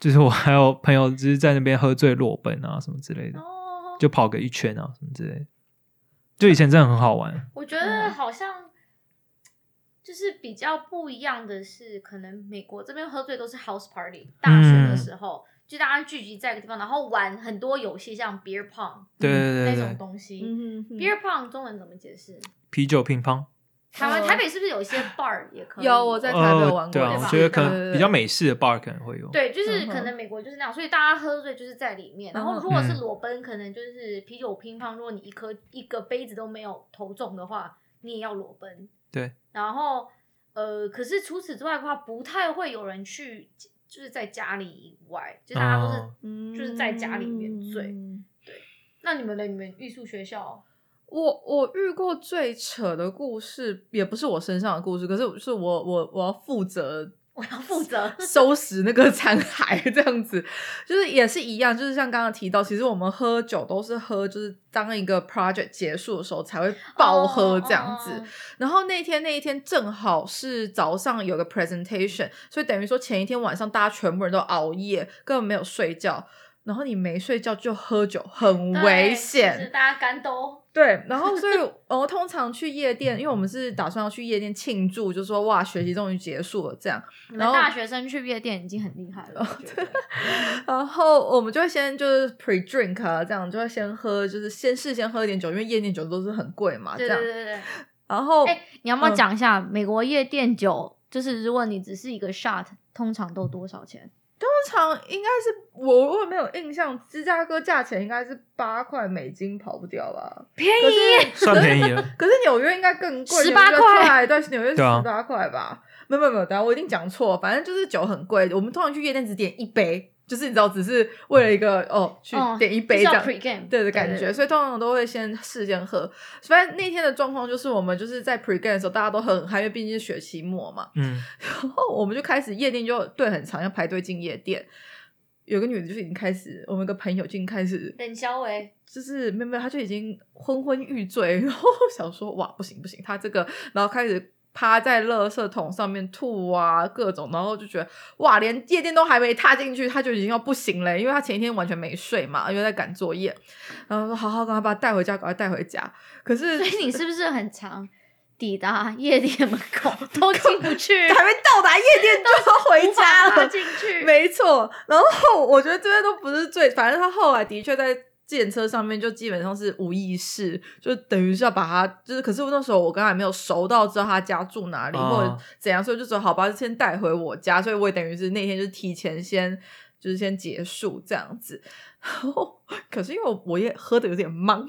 就是我还有朋友就是在那边喝醉裸奔啊什么之类的，哦，就跑个一圈啊什么之类的。就以前真的很好玩，我觉得好像就是比较不一样的是，可能美国这边喝醉都是 house party，大学的时候、就大家聚集在一个地方，然后玩很多游戏，像 beer pong 对对对那种对，东西。beer pong 中文怎么解释？啤酒乒乓。台湾、呃台北是不是有一些 bar 也可以？有我在台北有玩过对吧我觉得可能比较美式的 bar 可能会有。对，就是可能美国就是那样，所以大家喝醉就是在里面。然后嗯如果是嗯裸奔，可能就是啤酒乒乓，如果你一颗一个杯子都没有投中的话，你也要裸奔。对，然后呃，可是除此之外的话，不太会有人去，就是在家里以外，就大家都是。就是在家里面醉对。那你们的你们艺术学校，我我遇过最扯的故事，也不是我身上的故事，可是是我我我要负责我要负责 收拾那个残骸，这样子，就是也是一样，就是像刚刚提到，其实我们喝酒都是喝，就是当一个 project 结束的时候才会爆喝这样子。哦然后那天那一天正好是早上有个 presentation，所以等于说前一天晚上大家全部人都熬夜，根本没有睡觉。然后你没睡觉就喝酒，很对危就是险。大家肝都对，然后所以呃，通常去夜店，因为我们是打算要去夜店庆祝，就说哇，学习终于结束了这样。你然后大学生去夜店已经很厉害了，然后我们就会先就是 pre drink 啊，这样就会先喝，就是先事先喝一点酒，因为夜店酒都是很贵嘛，这样。对对对对。然后哎、你要不要嗯讲一下、美国夜店酒？就是如果你只是一个 shot，通常都多少钱？通常应该是我如果没有印象，芝加哥价钱应该是八块美金，跑不掉吧？便可是算便宜了。可是纽约应该更贵，十八块对，纽约十八块吧？没有没有没有，等下我一定讲错，反正就是酒很贵。我们通常去夜店只点一杯，就是你知道，只是为了一个哦去哦点一杯这样。对的感觉，对所以通常都会先事先喝。反正那天的状况就是，我们就是在 pre game 的时候，大家都很嗨，因为毕竟是学期末嘛。嗯，然后我们就开始夜店就队很长，要排队进夜店。有个女的就已经开始，我们一个朋友就已经开始冷肖维，就是没有没有，她就已经昏昏欲醉，然后想说哇不行不行，她这个，然后开始趴在垃圾桶上面吐啊各种，然后就觉得哇连夜店都还没踏进去，他就已经要不行了，因为他前一天完全没睡嘛，因为在赶作业，然后说好好赶快把他带回家，赶快带回家。可是所以你是不是很长抵达夜店门口都进不去，还没到达夜店就要回家了，踏进去？没错，然后我觉得这些都不是最，反正他后来的确在电车上面就基本上是无意识，就等于是要把他，就是可是我那时候我跟他还没有熟到知道他家住哪里、或者怎样，所以就说好吧，就先带回我家，所以我也等于是那天就提前先就是先结束这样子。然后，可是因为我我也喝的有点懵，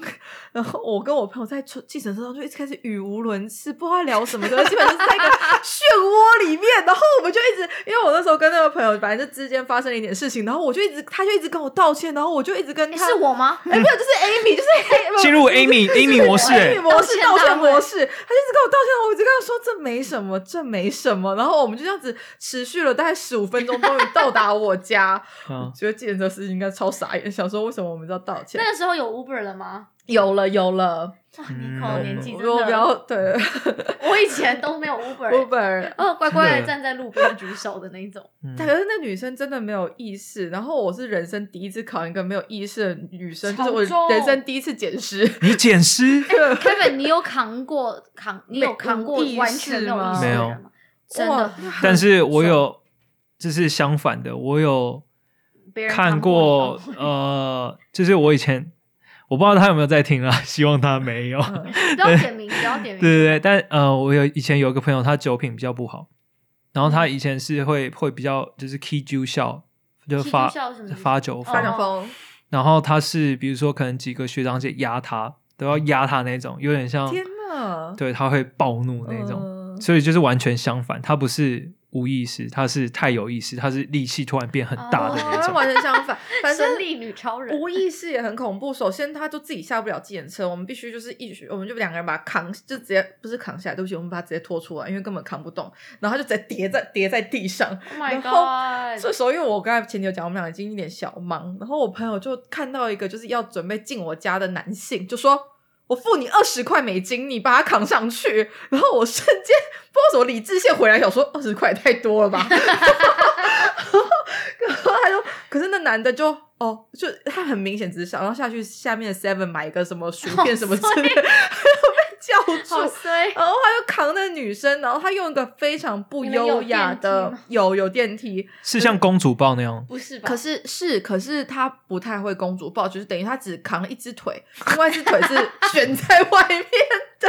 然后我跟我朋友在车计程车上就一直开始语无伦次，不知道在聊什么的，基本就是在一个漩涡里面，然后我们就一直，因为我那时候跟那个朋友，反正就之间发生了一点事情，然后我就一直，他就一直跟我道歉，然后我就一直跟他，是我吗？哎、没有，就是 Amy，就是 Amy, 进入 Amy Amy 模式、Amy 欸，模式道歉模式，他就一直跟我道歉，我一直跟他说这没什么，这没什么，然后我们就这样子持续了大概十五分钟，终于到达我家。我觉得计程车司机应该超傻眼，想说为什么我们要道歉？那个时候有 Uber 了吗？有了有了，哇，嗯你可年纪真我不要的，对。我以前都没有 Uber，Uber，哦，乖乖的的。站在路边举手的那一种。嗯。可是那女生真的没有意识，然后我是人生第一次考一个没有意识的女生，就是我人生第一次捡尸。你捡尸，Kevin，你有扛过扛？你有扛过完全没有意识的没有？真的，但是我有，这是相反的，我有看别人扛过 呃，就是我以前我不知道他有没有在听啊，希望他没有。嗯不要点名，不要点名。对 对对，但呃，我有以前有一个朋友，他酒品比较不好，然后他以前是会会比较就是 key 酒笑，就 key 发酒发酒疯，然后他是比如说可能几个学长姐压他，都要压他那种，有点像天哪！对他会暴怒那种，嗯所以就是完全相反，他不是无意识，他是太有意识，他是力气突然变很大的哦那种。完全相反，反正力女超人，无意识也很恐怖。首先，他就自己下不了计程车，我们必须就是一起，我们就两个人把他扛，就直接不是扛下来，对不起，我们把他直接拖出来，因为根本扛不动，然后他就直接叠在叠在地上。Oh my 然后 god！这时候，因为我刚才前女友讲，我们俩已经有点小忙，然后我朋友就看到一个就是要准备进我家的男性，就说：“我付你二十块美金，你把它扛上去。”然后我瞬间不知道为什么理智线回来，想说二十块也太多了吧。然后他就，可是那男的就哦，就他很明显只是想要下去下面的 Seven 买一个什么薯片什么之类的，被叫住。好衰，然后他就扛那女生，然后他用一个非常不优雅的有有电梯，是像公主抱那样，不是吧？可是是，可是他不太会公主抱，就是等于他只扛了一只腿，另外一只腿是 悬在外面的。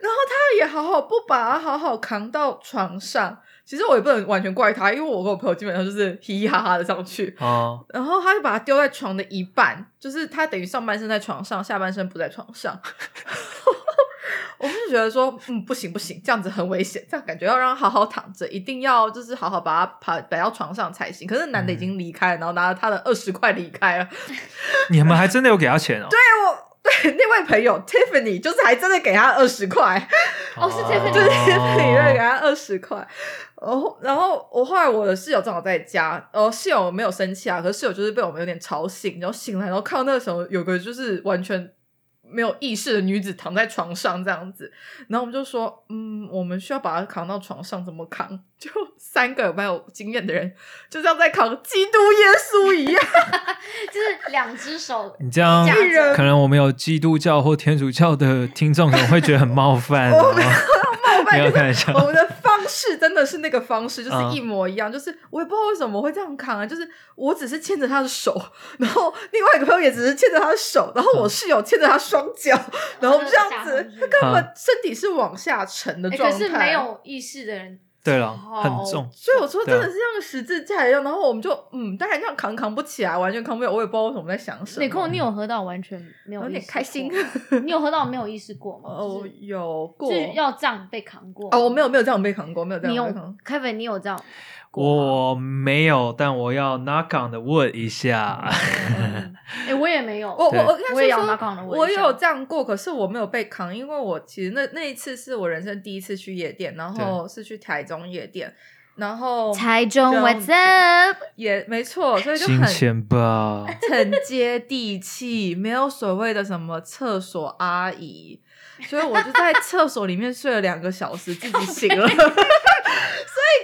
然后他也好好不把他好好扛到床上。其实我也不能完全怪他，因为我跟我朋友基本上就是嘻嘻哈哈的上去，哦，然后他就把他丢在床的一半，就是他等于上半身在床上，下半身不在床上。我们就觉得说，嗯，不行不行，这样子很危险，这样感觉要让他好好躺着，一定要就是好好把他爬摆到床上才行。可是男的已经离开了，然后拿了他的二十块离开了。你们还真的有给他钱哦？对我对那位朋友 Tiffany 就是还真的给他二十块，哦是 Tiffany 就是哦 Tiffany 给他二十块。然后，然后我后来我的室友正好在家，呃，室友没有生气啊，可是室友就是被我们有点吵醒，然后醒来，然后看到那个时候有个就是完全没有意识的女子躺在床上这样子，然后我们就说，嗯，我们需要把她扛到床上，怎么扛？就三个蛮有经验的人，就像在扛基督耶稣一样，就是两只手你这样可能我们有基督教或天主教的听众可能会觉得很冒犯哦。没有开玩笑，我们的方式真的是那个方式，就是嗯一模一样。就是我也不知道为什么会这样扛啊，就是我只是牵着他的手，然后另外一个朋友也只是牵着他的手，然后我室友牵着他双脚，然后这样子，他根本身体是往下沉的哎状态。可是没有意识的人，对了，好很重。所以我说真的是像十字架一样，然后我们就嗯，大概这样扛扛不起来，完全扛不了，我也不知道为什么在想什么。你空你有喝到完全没有有点开心你 有喝到没有意识过吗？哦，有过就是要这样被扛过哦，我没有没有这样被扛过，没有这你有样被扛。Kevin，你有这样？我没有，但我要 knock on the wood 一下。哎，我也没有，我我我也要是说 knock on the wood 我有这样过，可是我没有被扛，因为我其实那那一次是我人生第一次去夜店，然后是去台中夜店，然后台中这样 What's up？也没错，所以就金很很接地气，没有所谓的什么厕所阿姨，所以我就在厕所里面睡了两个小时，自己醒了，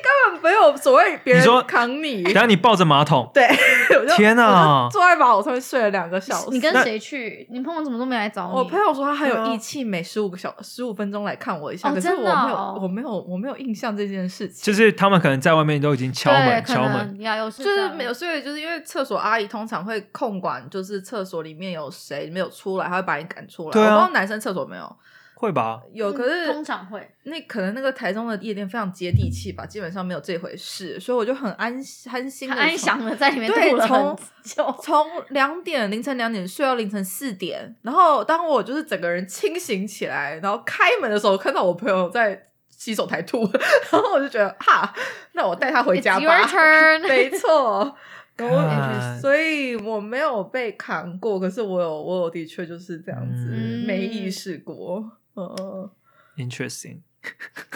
根本没有所谓别你说人扛你。然后你抱着马桶，对，我就天哪我就坐在马桶上面睡了两个小时。你跟那谁去？你朋友怎么都没来找你？我朋友说他很有义气，每十五个小十五分钟来看我一下，哦可是我没有，哦我没有，我没有印象这件事情。就是他们可能在外面都已经敲对门可敲门，能呀，有事就是没有，所以就是因为厕所阿姨通常会控管，就是厕所里面有谁没有出来，她会把你赶出来。对啊我不知道男生厕所没有会吧？有，嗯可是通常会。那可能那个台中的夜店非常接地气吧，基本上没有这回事，所以我就很安安心的安详的在里面对度了很从久。从两点凌晨两点睡到凌晨四点，然后当我就是整个人清醒起来，然后开门的时候，看到我朋友在洗手台吐，然后我就觉得哈，那我带他回家吧 your。turn 没错。所以我没有被扛过，可是我有，我有的确就是这样子，嗯没意识过。嗯嗯，interesting。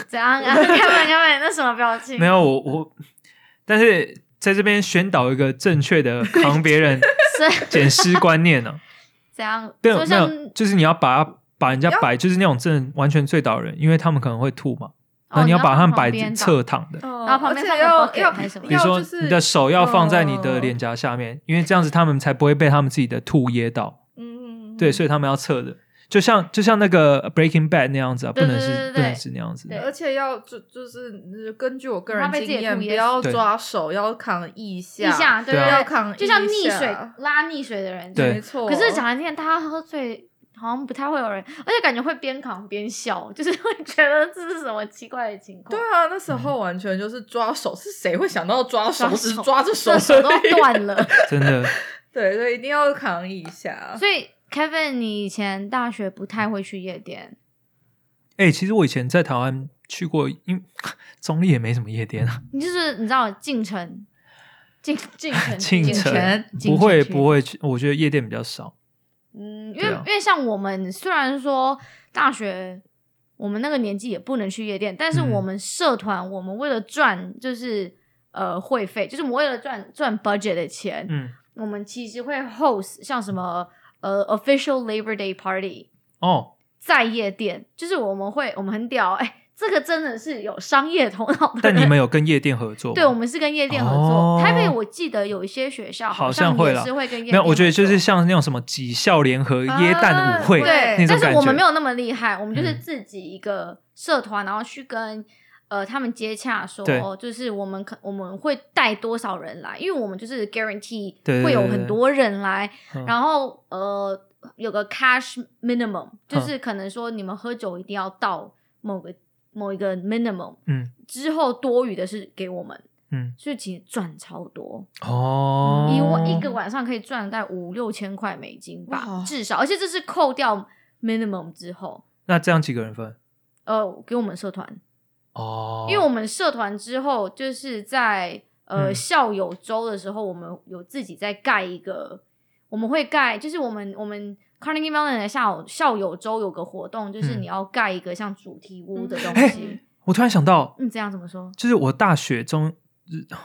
怎样啊？看看看，那什么表情？没有我我，但是在这边宣导一个正确的 扛别人是捡尸观念呢、怎样？没有没就像有，就是你要把它把人家摆，就是那种正完全醉倒人，因为他们可能会吐嘛，哦然后你要把他们摆旁边侧躺的。然然后旁边要要，比如说你的手要放在你的嗯脸颊下面，因为这样子他们才不会被他们自己的吐噎到。嗯，对，所以他们要侧的，就像就像那个 Breaking Bad 那样子啊，不对能对对对是不能是那样子对。而且要就就是呃根据我个人经验，不要抓手，要扛腋下，腋下，对要扛就像溺水拉溺水的人，对没错。可是讲来听，大家喝醉好像不太会有人，而且感觉会边扛边笑，就是会觉得这是什么奇怪的情况。对啊，那时候完全就是抓手，是谁会想到抓手？抓只抓着手这手都断了。真的，对，所以一定要扛一下。所以 Kevin，你以前大学不太会去夜店，哎、其实我以前在台湾去过，因 中立也没什么夜店啊，你就是你知道进城，进进城进城城不会不会去，我觉得夜店比较少。嗯，因为、啊因为像我们虽然说大学我们那个年纪也不能去夜店，但是嗯我们社团我们为了赚就是呃会费，就是我们为了赚赚 budget 的钱，嗯，我们其实会 host 像什么呃 official Labor Day party 哦，在夜店，就是我们会我们很屌哎、这个真的是有商业头脑的。但你们有跟夜店合作吗？对，我们是跟夜店合作。哦台北我记得有一些学校好像也是会跟夜店没有，我觉得就是像那种什么几校联合耶诞舞会、啊对。但是我们没有那么厉害，我们就是嗯自己一个社团，然后去跟呃他们接洽说，就是我们可我们会带多少人来，因为我们就是 guarantee 会有很多人来，嗯。然后呃有个 cash minimum，就嗯是可能说你们喝酒一定要到某个某一个 minimum，嗯。之后多余的是给我们，嗯。所以其实赚超多。哦，一晚一个晚上可以赚大概五六千块美金吧，至少，而且这是扣掉 minimum 之后，那这样几个人分？呃，给我们社团，哦，因为我们社团之后就是在呃、嗯。校友周的时候，我们有自己在盖一个，我们会盖，就是我们我们 Carnegie Mellon 的校友校友周有个活动，就是嗯。你要盖一个像主题屋的东哎西。我突然想到，嗯，这样怎么说？就是我大学中，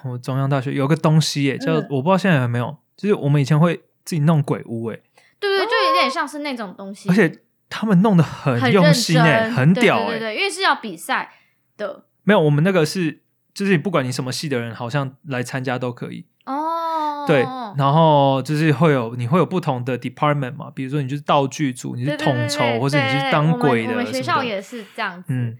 我中央大学有个东西耶，叫、嗯。我不知道现在有没有，就是我们以前会自己弄鬼屋哎，对对，就有点像是那种东西，而且他们弄得很用心哎，真很屌哎。对对，因为是要比赛的没有，我们那个是就是不管你什么系的人，好像来参加都可以。哦。对，然后就是会有你会有不同的 department 嘛，比如说你就是道具组，你是统筹，对对或者你是当鬼的我们学校也是这样子，嗯，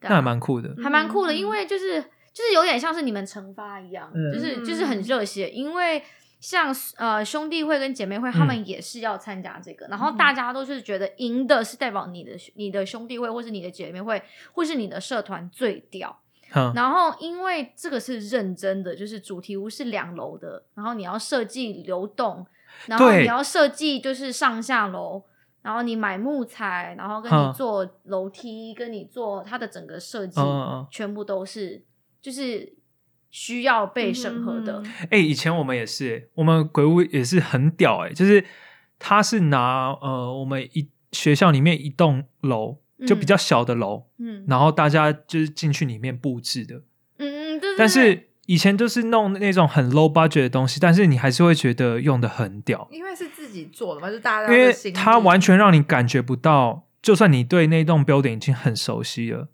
啊那还蛮酷的。还蛮酷的，嗯因为就是就是有点像是你们惩罚一样，嗯就是就是很热血，因为。像呃兄弟会跟姐妹会，他嗯。们也是要参加这个，然后大家都是觉得赢的是代表你的你的兄弟会，或是你的姐妹会，或是你的社团最屌。嗯，然后因为这个是认真的，就是主题屋是两楼的，然后你要设计流动，然后你要设计就是上下楼，然后你买木材，然后跟嗯你做楼梯，跟你做它的整个设计，嗯嗯嗯。全部都是就是需要被审核的。嗯哎、以前我们也是欸，我们鬼屋也是很屌哎、就是他是拿呃我们一学校里面一栋楼，就比较小的楼，嗯。然后大家就是进去里面布置的，嗯嗯，对对对但是以前就是弄那种很 low budget 的东西，但是你还是会觉得用的很屌，因为是自己做的嘛，就大家因为的心力它完全让你感觉不到，就算你对那栋 building 已经很熟悉了，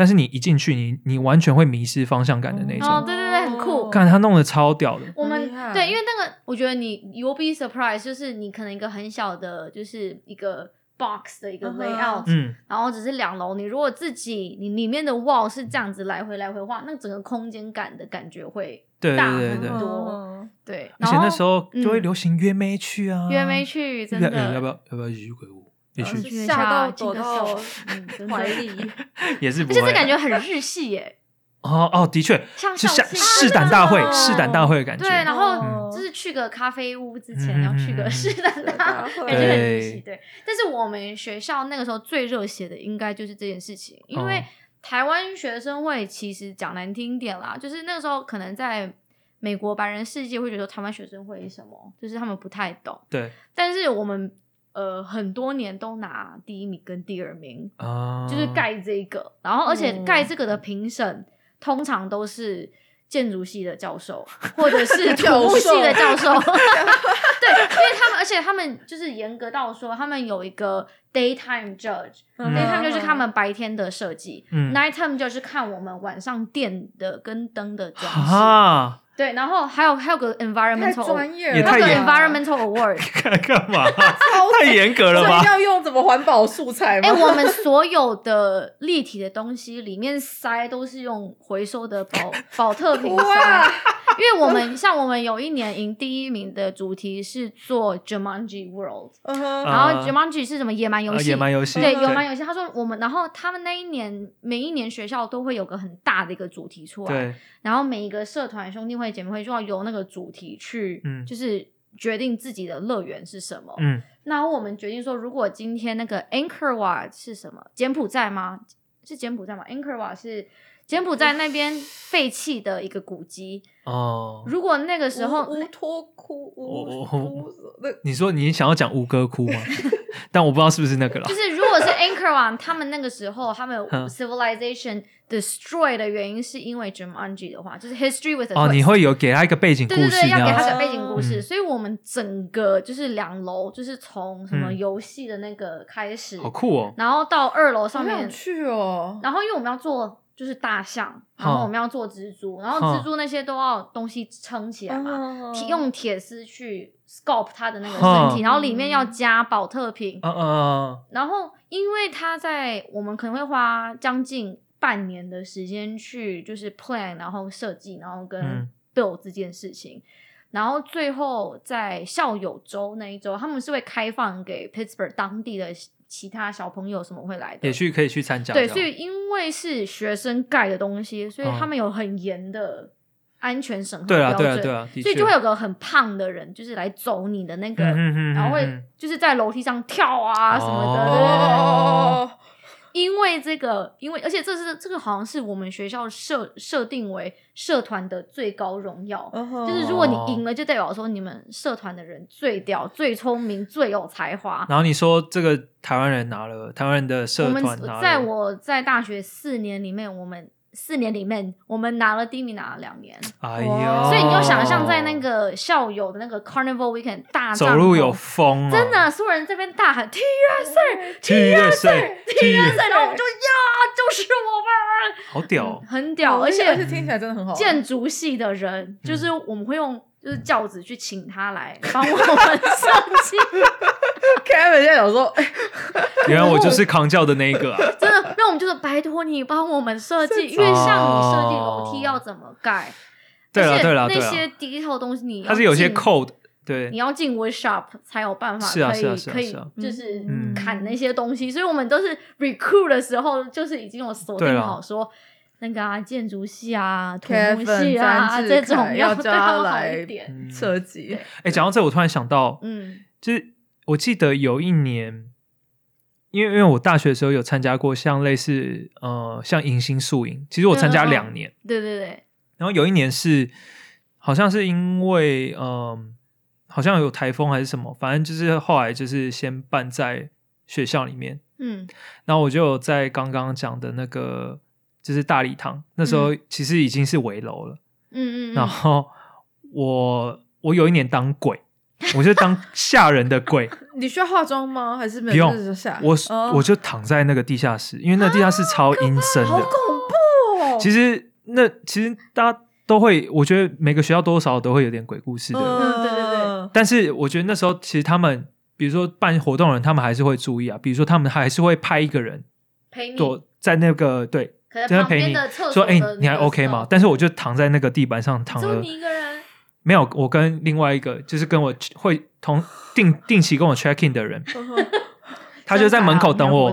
但是你一进去，你你完全会迷失方向感的那种。哦对对对很酷。看他弄的超屌的，我们对，因为那个我觉得你 you'll be surprised，就是你可能一个很小的，就是一个 box 的一个 layout，、嗯，然后只是两楼，你如果自己你里面的 wall 是这样子来回来回画，那整个空间感的感觉会对大对对对很多。嗯对，而且然后那时候就会嗯流行约妹去啊，约妹去，真要的要不要要不要一起去鬼屋？也然后就吓到躲到 怀里，也是不会啊，而且这感觉很日系耶，哦哦，的确像是像试胆大会啊，试胆大会的感觉。对，然后嗯。就是去个咖啡屋之嗯前要去个试胆大大会，感觉很日系。对。对，但是我们学校那个时候最热血的应该就是这件事情，因为哦。台湾学生会其实讲难听点啦，就是那个时候可能在美国白人世界会觉得台湾学生会是什么，就是他们不太懂。对。但是我们呃很多年都拿第一名跟第二名，啊，就是盖这个，然后而且嗯盖这个的评审通常都是建筑系的教授，或者是土教木系的教授。对，因为他们，而且他们就是严格到说，他们有一个 daytime judge，嗯 daytime 就是他们白天的设计、嗯 n i g h t time 就是看我们晚上电的跟灯的装饰。啊，对，然后还有还有个 environmental，专业了，也那个 environmental award。干干嘛？太严格了吧所以？要用怎么环保素材吗？哎、我们所有的立体的东西里面塞都是用回收的保保特瓶塞哇，因为我们像我们有一年赢第一名的主题是做 Jumanji World，然后啊 Jumanji 是什么野蛮游呃戏？野蛮游戏对，野蛮游戏。他说我们，然后他们那一年每一年学校都会有个很大的一个主题出来，对，然后每一个社团、兄弟会、姐妹会就要由那个主题去，嗯就是决定自己的乐园是什么。嗯，然后我们决定说，如果今天那个 Anchor Wat 是什么？柬埔寨吗？是柬埔寨吗？Anchor Wat 是柬埔寨那边废弃的一个古迹。哦，如果那个时候乌乌托库乌我乌那你说你想要讲吴哥窟吗？但我不知道是不是那个啦就。是如果是 Anchor Wat 他们那个时候他们 civilization destroy 的原因，是因为 Jumanji 的话，就是 history with 哦，你会有给他一个背景故对对对，事那样子。要给他个背景故事，嗯所以我们整个就是两楼，就是从什么嗯游戏的那个开始，好酷哦！然后到二楼上面去哦。然后因为我们要做就是大象，然后我们要做蜘蛛，然后蜘蛛那些都要东西撑起来嘛，用铁丝去 sculpt 它的那个身体，然后里面要加保特瓶，嗯嗯嗯，然后因为它在我们可能会花将近半年的时间去就是 plan，然后设计，然后跟嗯。build 这件事情。然后最后在校友周那一周，他们是会开放给 Pittsburgh 当地的其他小朋友什么会来的，也去可以去参加对，所以因为是学生盖的东西，所以嗯。他们有很严的安全审核标准，对啊，对啊，对啊所以就会有个很胖的人，就是来走你的那个，然后会嗯就是在楼梯上跳啊什么的，因为这个，因为而且这是这个好像是我们学校设设定为社团的最高荣耀。嗯哼就是如果你哦赢了，就代表说你们社团的人最屌、最聪明、最有才华。然后你说这个台湾人拿了，台湾人的我社们团拿了，在我在大学四年里面，我们四年里面，我们拿了第一名，拿了两年。哎呦，所以你就想象在那个校友的那个 Carnival Weekend 大走路有风啊，真的，所有人这边大喊 T S A T S A T S A，然后我们就呀，就是我们，好屌哦，很屌，而而且且听起来真的很好。建筑系的人，嗯就是我们会用就是轿子去请他来帮我们 设计，Kevin 现在想说，哎，原来我就是扛教的那一个啊，真的，那我们就是拜托你帮我们设计，因为像你设计楼梯要怎么盖，对了而了对了，那些 detail 东西你要它是有些 code，对。你，要进 workshop 才有办法可以是啊是啊是啊。就是嗯。砍那些东西，所以我们都是 recruit 的时候，就是已经有锁定好说。那个啊，建筑系啊，土木系啊，这种凯要对叫他他们好来一点。嗯。设计，哎，讲到这，我突然想到，嗯。就是我记得有一年，因为因为我大学的时候有参加过像类似呃像迎新宿营，其实我参加嗯嗯嗯。两年，对对对，然后有一年是好像是因为嗯、呃好像有台风还是什么，反正就是后来就是先办在学校里面，嗯。然后我就在刚刚讲的那个就是大礼堂，那时候其实已经是围楼了，嗯嗯，然后我我有一年当鬼，我就当吓人的鬼。你需要化妆吗？还是没不用我、哦我就躺在那个地下室，因为那地下室超阴森的。好恐怖哦！其实那其实大家都会，我觉得每个学校多多少少都会有点鬼故事的。嗯对对对但是我觉得那时候其实他们，比如说办活动的人，他们还是会注意啊。比如说他们还是会派一个人陪你，躲在那个对，可能陪你旁边的厕说：“所哎、你还 OK 吗但是我就躺在那个地板上躺了你，一个人，没有，我跟另外一个就是跟我会同定定期跟我 check in 的人，他就在门口等我。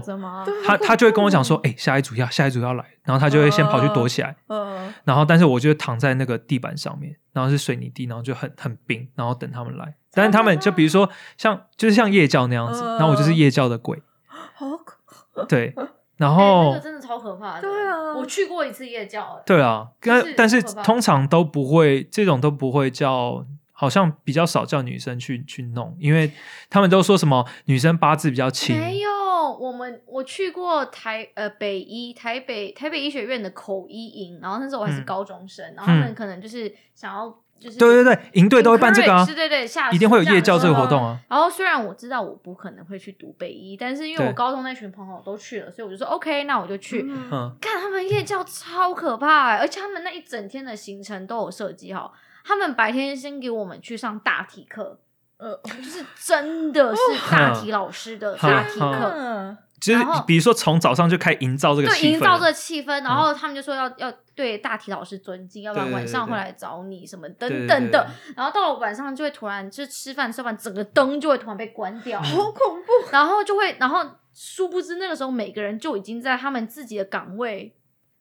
他他就会跟我讲说，哎、下一组要下一组要来，然后他就会先跑去躲起来，嗯，然后但是我就躺在那个地板上面，然后是水泥地，然后就很很冰，然后等他们来。但是他们就比如说像就是像夜教那样子，嗯然后我就是夜教的鬼，好可对。哎然后、那个真的超可怕的。对啊。我去过一次夜教，对啊，但是但是通常都不会，这种都不会叫，好像比较少叫女生去去弄，因为他们都说什么女生八字比较轻，没有，我们我去过台呃北医台北台北医学院的口医营，然后那时候我还是嗯。高中生，然后他们可能就是想要就是对对对，营队都会办这个啊对对对，下一定会有夜教这个活动。啊。然后虽然我知道我不可能会去读北医，但是因为我高中那群朋友都去了，所以我就说 OK，那我就去。嗯嗯，看他们夜教超可怕、欸，而且他们那一整天的行程都有设计好。他们白天先给我们去上大体课，呃，就是真的是 大体老师的大体嗯课，嗯就是比如说从早上就开始营造这个对，气氛，营造这个气氛。然后他们就说要要对大体老师尊敬，要不然晚上会来找你什么等等的对。然后到了晚上就会突然就是吃饭吃饭，整个灯就会突然被关掉，好恐怖。然后就会，然后殊不知那个时候每个人就已经在他们自己的岗位，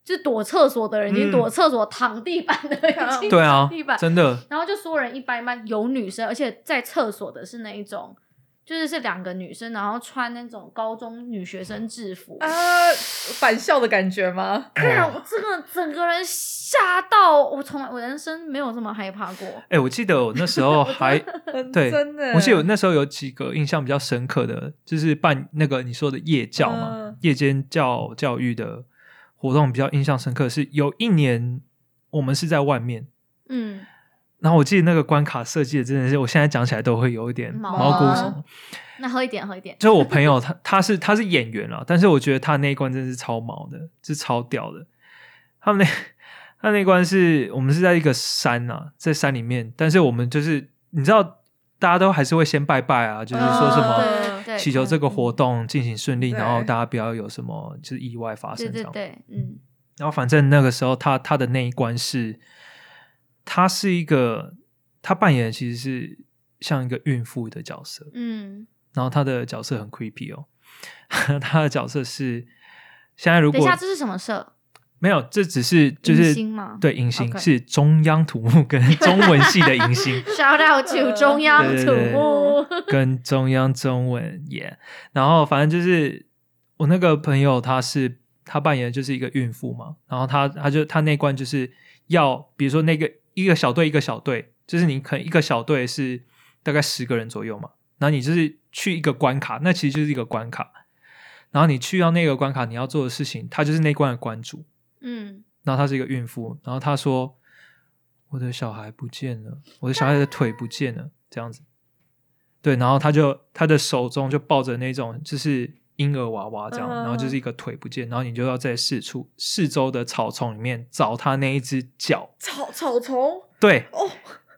就是躲厕所的人已经嗯躲厕所躺地板的已经对啊躺地板，，真的，然后就所有人一般一般，有女生，而且在厕所的是那一种。就是是两个女生，然后穿那种高中女学生制服，啊，返校的感觉吗？看我这个整个人吓到，我从来我人生没有这么害怕过。哎，我记得我那时候还 很对真的，我记得有那时候有几个印象比较深刻的，就是办那个你说的夜教嘛，嗯夜间教教育的活动比较印象深刻。是有一年我们是在外面，嗯，然后我记得那个关卡设计的真的是，我现在讲起来都会有一点毛毛骨啊悚然。那喝一点，喝一点。就我朋友 他他是他是演员啊，但是我觉得他那一关真的是超毛的，是超屌的。他们那他那一关是我们是在一个山啊，在山里面，但是我们就是你知道，大家都还是会先拜拜啊，就是说什么。对对对，祈求这个活动进行顺利，然后大家不要有什么就是意外发生这样。对对，嗯然后反正那个时候他他的那一关是，他是一个他扮演的其实是像一个孕妇的角色，嗯。然后他的角色很 creepy 哦，他的角色是现在如果等一下，这是什么社？没有，这只是就是对迎新 OK 是中央土木跟 中文系的迎新。Shout out to 中央土木。跟中央中文耶然后反正就是我那个朋友，他是他扮演的就是一个孕妇嘛，然后他他就他那关就是要，比如说那个一个小队一个小队，就是你可能一个小队是大概十个人左右嘛，然后你就是去一个关卡，那其实就是一个关卡，然后你去到那个关卡，你要做的事情，他就是那关的关主，嗯，然后他是一个孕妇，然后他说我的小孩不见了，我的小孩的腿不见了，这样子。对，然后他就他的手中就抱着那种就是婴儿娃娃这样，嗯然后就是一个腿不见，然后你就要在四处四周的草丛里面找他那一只脚，草草丛对，哦，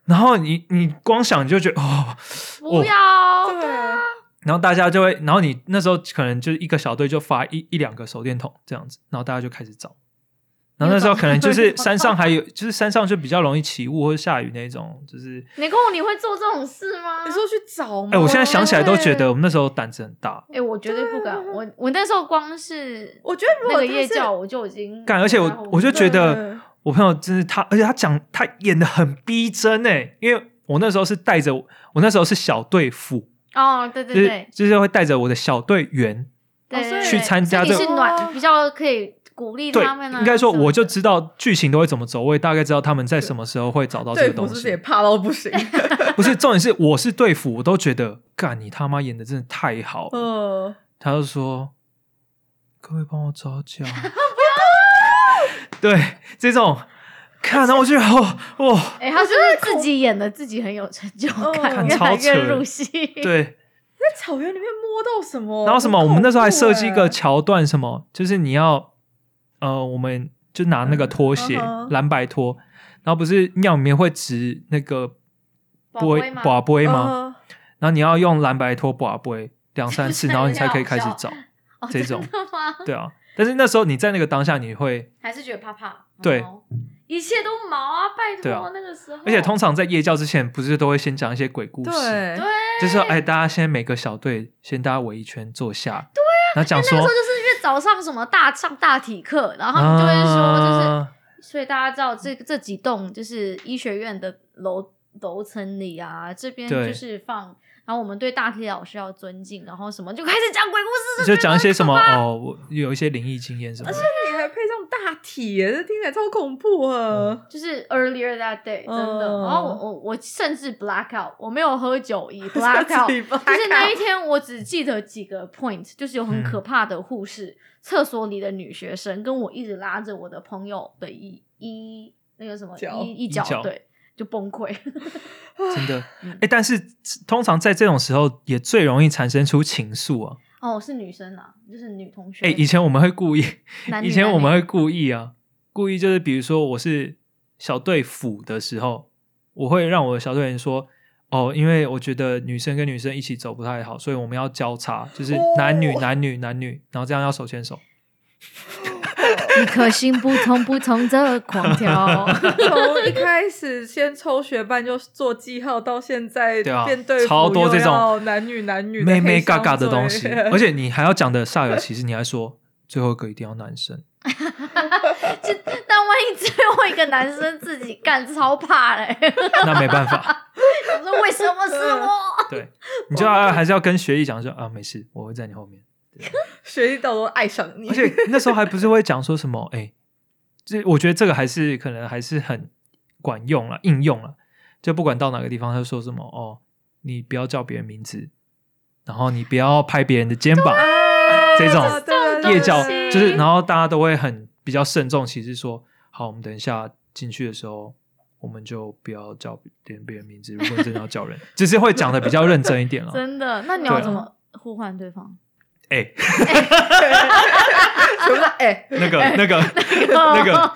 然后你你光想你就觉得哦，不要。对啊，然后大家就会，然后你那时候可能就是一个小队就发一一两个手电筒这样子，然后大家就开始找。然后那时候可能就是山上还有，就是山上就比较容易起雾或者下雨那种，就是你跟我你会做这种事吗？你说去找吗？哎、我现在想起来都觉得我们那时候胆子很大，哎、我绝对不敢。我我那时候光是我觉得如那个果夜教，我就已经敢，而且我我就觉得我朋友真是他，而且他讲他演的很逼真哎，因为我那时候是带着我那时候是小队副，哦，对对就是对就是会带着我的小队员，对对，去参加这个你是暖比较可以鼓励他们啊。应该说我就知道剧情都会怎么走，我也大概知道他们在什么时候会找到这个东西不是也。怕到不行？不是重点是我是队服，我都觉得干你他妈演的真的太好了。嗯，他就说：“各位帮我找脚。”对，这种看，然后我就哦哇，哎、他是不是自己演的自己很有成就哦感，看越来超越入戏。对，在草原里面摸到什么？然后什么，我们那时候还设计一个欸桥段，什么就是你要呃，我们就拿那个拖鞋嗯蓝白拖，然后不是尿里面会植那个宝贝吗宝杯吗？嗯然后你要用蓝白拖把杯两三次，然后你才可以开始找。哦这种？对啊，但是那时候你在那个当下，你会，还是觉得怕怕？对哦，一切都毛啊！拜托，啊那个时候，而且通常在夜教之前，不是都会先讲一些鬼故事，对对，就是说，哎，大家先每个小队先大家围一圈坐下，对啊，然后讲说那个时候，就是早上什么大上大体课，然后他们就会说，就是、啊所以大家知道这这几栋就是医学院的楼楼层里啊，这边对就是放。然后我们对大体老师要尊敬，然后什么就开始讲鬼故事，就讲一些什么哦，我有一些灵异经验什么的。你还配体耶，这听起来超恐怖啊！就是 earlier that day，真的。嗯然后我我我甚至 black out，我没有喝酒以 black out，自己 black 就是那一天我只记得几个 point，就是有很嗯可怕的护士、厕所里的女学生跟我一直拉着我的朋友的一一那个什么一角，衣角对，就崩溃。真的，嗯哎、但是通常在这种时候也最容易产生出情愫啊。哦，是女生啊，就是女同学。哎、以前我们会故意，男女以前我们会故意啊，故意就是比如说我是小队辅的时候，我会让我的小队员说。哦，因为我觉得女生跟女生一起走不太好，所以我们要交叉，就是男女、哦男女、男女，然后这样要手牵手。一颗心扑通扑通的狂跳。从一开始先抽学伴就做记号，到现在对啊变队服又超多这种要男女男女的妹妹黑嘎嘎的东西，而且你还要讲的煞有其事，你还说最后一个一定要男生，就但万一最后一个男生自己干，超怕嘞！那没办法，我说为什么是我？对，你就要还是要跟学弟讲说啊，没事，我会在你后面。学弟到都爱上你，而且那时候还不是会讲说什么，哎、这我觉得这个还是可能还是很管用了，应用了，就不管到哪个地方，他就说什么哦，你不要叫别人名字，然后你不要拍别人的肩膀，这种对对对夜教就是，然后大家都会很比较慎重，其实说好，我们等一下进去的时候。我们就不要叫别人别人名字，如果真的要叫人，只是会讲的比较认真一点了。真的？那你要怎么呼唤对方？哎、全部都哎，那个、那个、那个，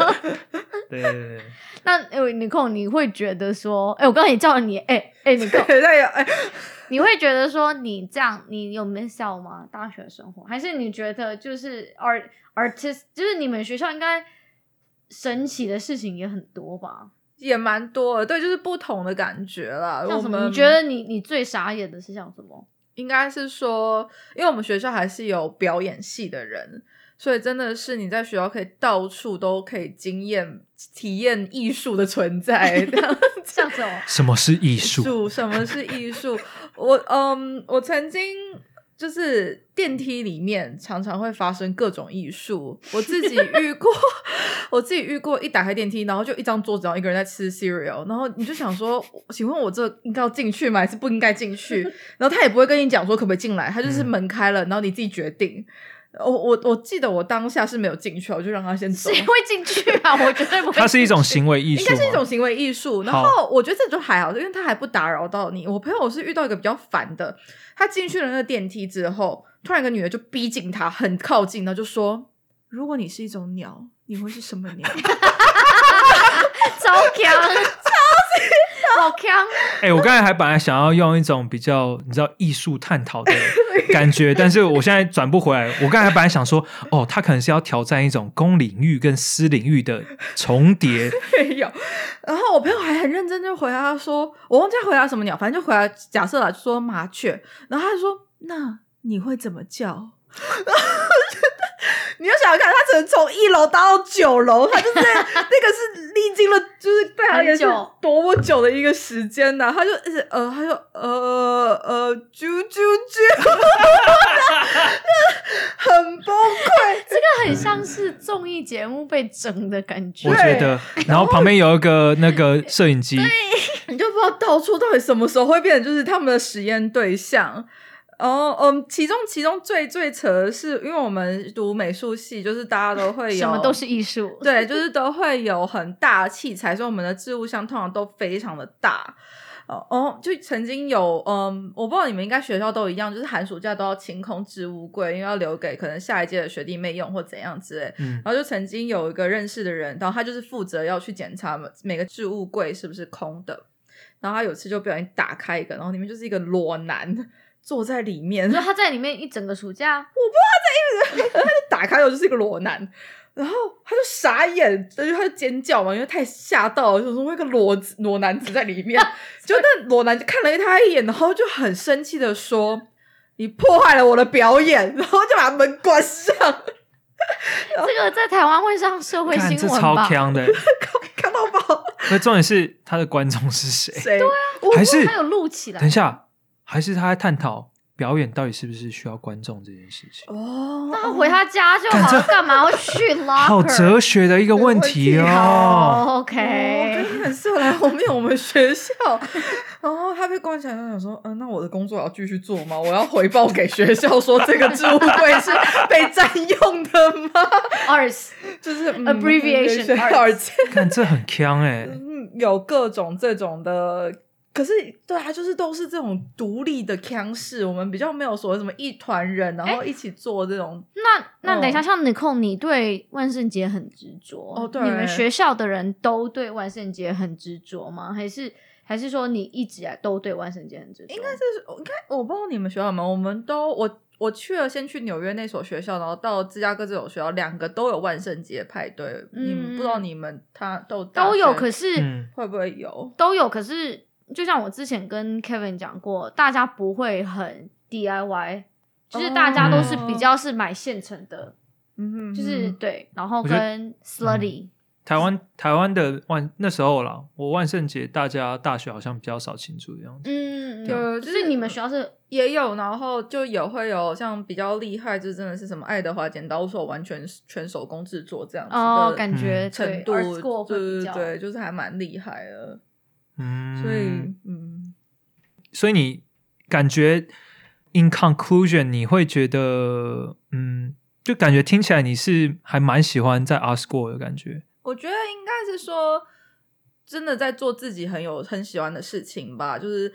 对对对对，那哎，你控，你会觉得说，哎，我刚才也叫了你，哎哎，你控，对有哎，你会觉得说你这样，你有 miss out 吗？大学生活，还是你觉得就是 art artist，就是你们学校应该神奇的事情也很多吧？也蛮多的，对，就是不同的感觉啦。像什么？我们你觉得你你最傻眼的是像什么？应该是说，因为我们学校还是有表演系的人，所以真的是你在学校可以到处都可以经验、体验艺术的存在。这样 像什么？什么是艺术？什么是艺术？我嗯，我曾经就是电梯里面常常会发生各种艺术，我自己遇过，我自己遇过，一打开电梯，然后就一张桌子，然后一个人在吃 cereal，然后你就想说，请问我这应该要进去吗？还是不应该进去？然后他也不会跟你讲说可不可以进来，他就是嗯门开了，然后你自己决定。我我我记得我当下是没有进去，我就让他先走。谁会进去啊？我绝对不会。它是一种行为艺术，应该是一种行为艺术。然后我觉得这就还好，因为他还不打扰到你。我朋友是遇到一个比较烦的，他进去了那个电梯之后，突然一个女的就逼近他，很靠近，然后就说：“如果你是一种鸟，你会是什么鸟超强，超级好强。哎、我刚才还本来想要用一种比较你知道艺术探讨的 感觉，但是我现在转不回来。我刚才本来想说，哦，他可能是要挑战一种公领域跟私领域的重叠。”没有。然后我朋友还很认真就回答他说：“我忘记回答什么鸟，反正就回答假设了，就说麻雀。”然后他就说：“那你会怎么叫？”然后我觉得你要想想看，他只能从一楼搭到九楼，他就是那个是历经了，就是对他也是很久多么久的一个时间呢、他就一直呃，他就呃呃啾啾啾，很崩溃。这个很像是综艺节目被整的感觉我。觉得，然后旁边有一个那个摄影机，你就不知道到处到底什么时候会变成就是他们的实验对象。然后，嗯，其中其中最最扯的是，因为我们读美术系，就是大家都会有什么都是艺术，对，就是都会有很大的器材，所以我们的置物箱通常都非常的大。哦哦，就曾经有，嗯，我不知道你们应该学校都一样，就是寒暑假都要清空置物柜，因为要留给可能下一届的学弟妹用或怎样之类。嗯，然后就曾经有一个认识的人，然后他就是负责要去检查每个置物柜是不是空的。然后他有次就不小心打开一个，然后里面就是一个裸男坐在里面，你说他在里面一整个暑假，我不知道他在一直，他就打开我就是一个裸男，然后他就傻眼，就他就尖叫嘛，因为太吓到了，就说那个裸裸男子在里面，就那裸男就看了他一眼，然后就很生气的说：“你破坏了我的表演。”然后就把门关上。这个在台湾会上社会看新这超闻吧？强的，看到吧？那重点是他的观众是谁？谁？对啊，还是他有录起来。等一下，还是他在探讨表演到底是不是需要观众这件事情？哦，那他回他家就好了，干嘛要去 拉？好哲学的一个问题哦。哦，OK，觉得你很适合来我们 我们学校。然后他被关起来，就想说，嗯、那我的工作要继续做吗？我要回报给学校说这个置物柜是被占用的吗？Arts 就是、嗯、Abbreviation 看这很强哎、嗯，有各种这种的。可是，对啊，就是都是这种独立的腔式，我们比较没有所谓什么一团人，然后一起做这种。那那等一下，嗯像 Nicole，你对万圣节很执着哦对你们学校的人都对万圣节很执着吗？还是还是说你一直啊都对万圣节很执着？应该是应该我不知道你们学校有没有，我们都我我去了，先去纽约那所学校，然后到芝加哥这所学校，两个都有万圣节派对。你们嗯不知道你们他都都有，可是、嗯，会不会有？都有，可是就像我之前跟 Kevin 讲过，大家不会很 DIY，就是大家都是比较是买现成的，嗯哼就是对，然后我觉得跟 Slutty，、台湾台湾的万那时候啦，我万圣节大家大学好像比较少庆祝的样子。嗯，对嗯，就是你们学校是也有，然后就有会有像比较厉害，就真的是什么爱德华剪刀手完全全手工制作这样子哦，的感觉程对度，会比较对对对，就是还蛮厉害的。嗯，所以嗯，所以你感觉 in conclusion，你会觉得嗯，就感觉听起来你是还蛮喜欢在 art school 的感觉。我觉得应该是说，真的在做自己很有很喜欢的事情吧，就是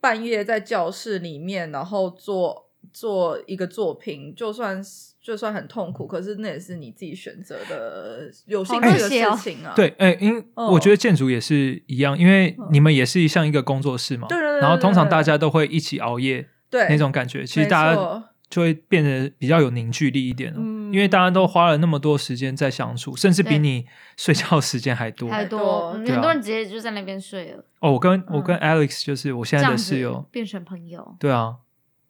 半夜在教室里面，然后做做一个作品，就算是就算很痛苦，可是那也是你自己选择的有兴趣的事情啊。对，哎、因嗯。我觉得建筑也是一样，因为嗯你们也是像一个工作室嘛，对对对对然后通常大家都会一起熬夜对那种感觉，其实大家就会变得比较有凝聚力一点哦，嗯。因为大家都花了那么多时间在相处，甚至比你睡觉时间还多。太多，很多人直接就在那边睡了，哦，我跟我嗯跟 Alex 就是我现在的室友，变成朋友。对啊，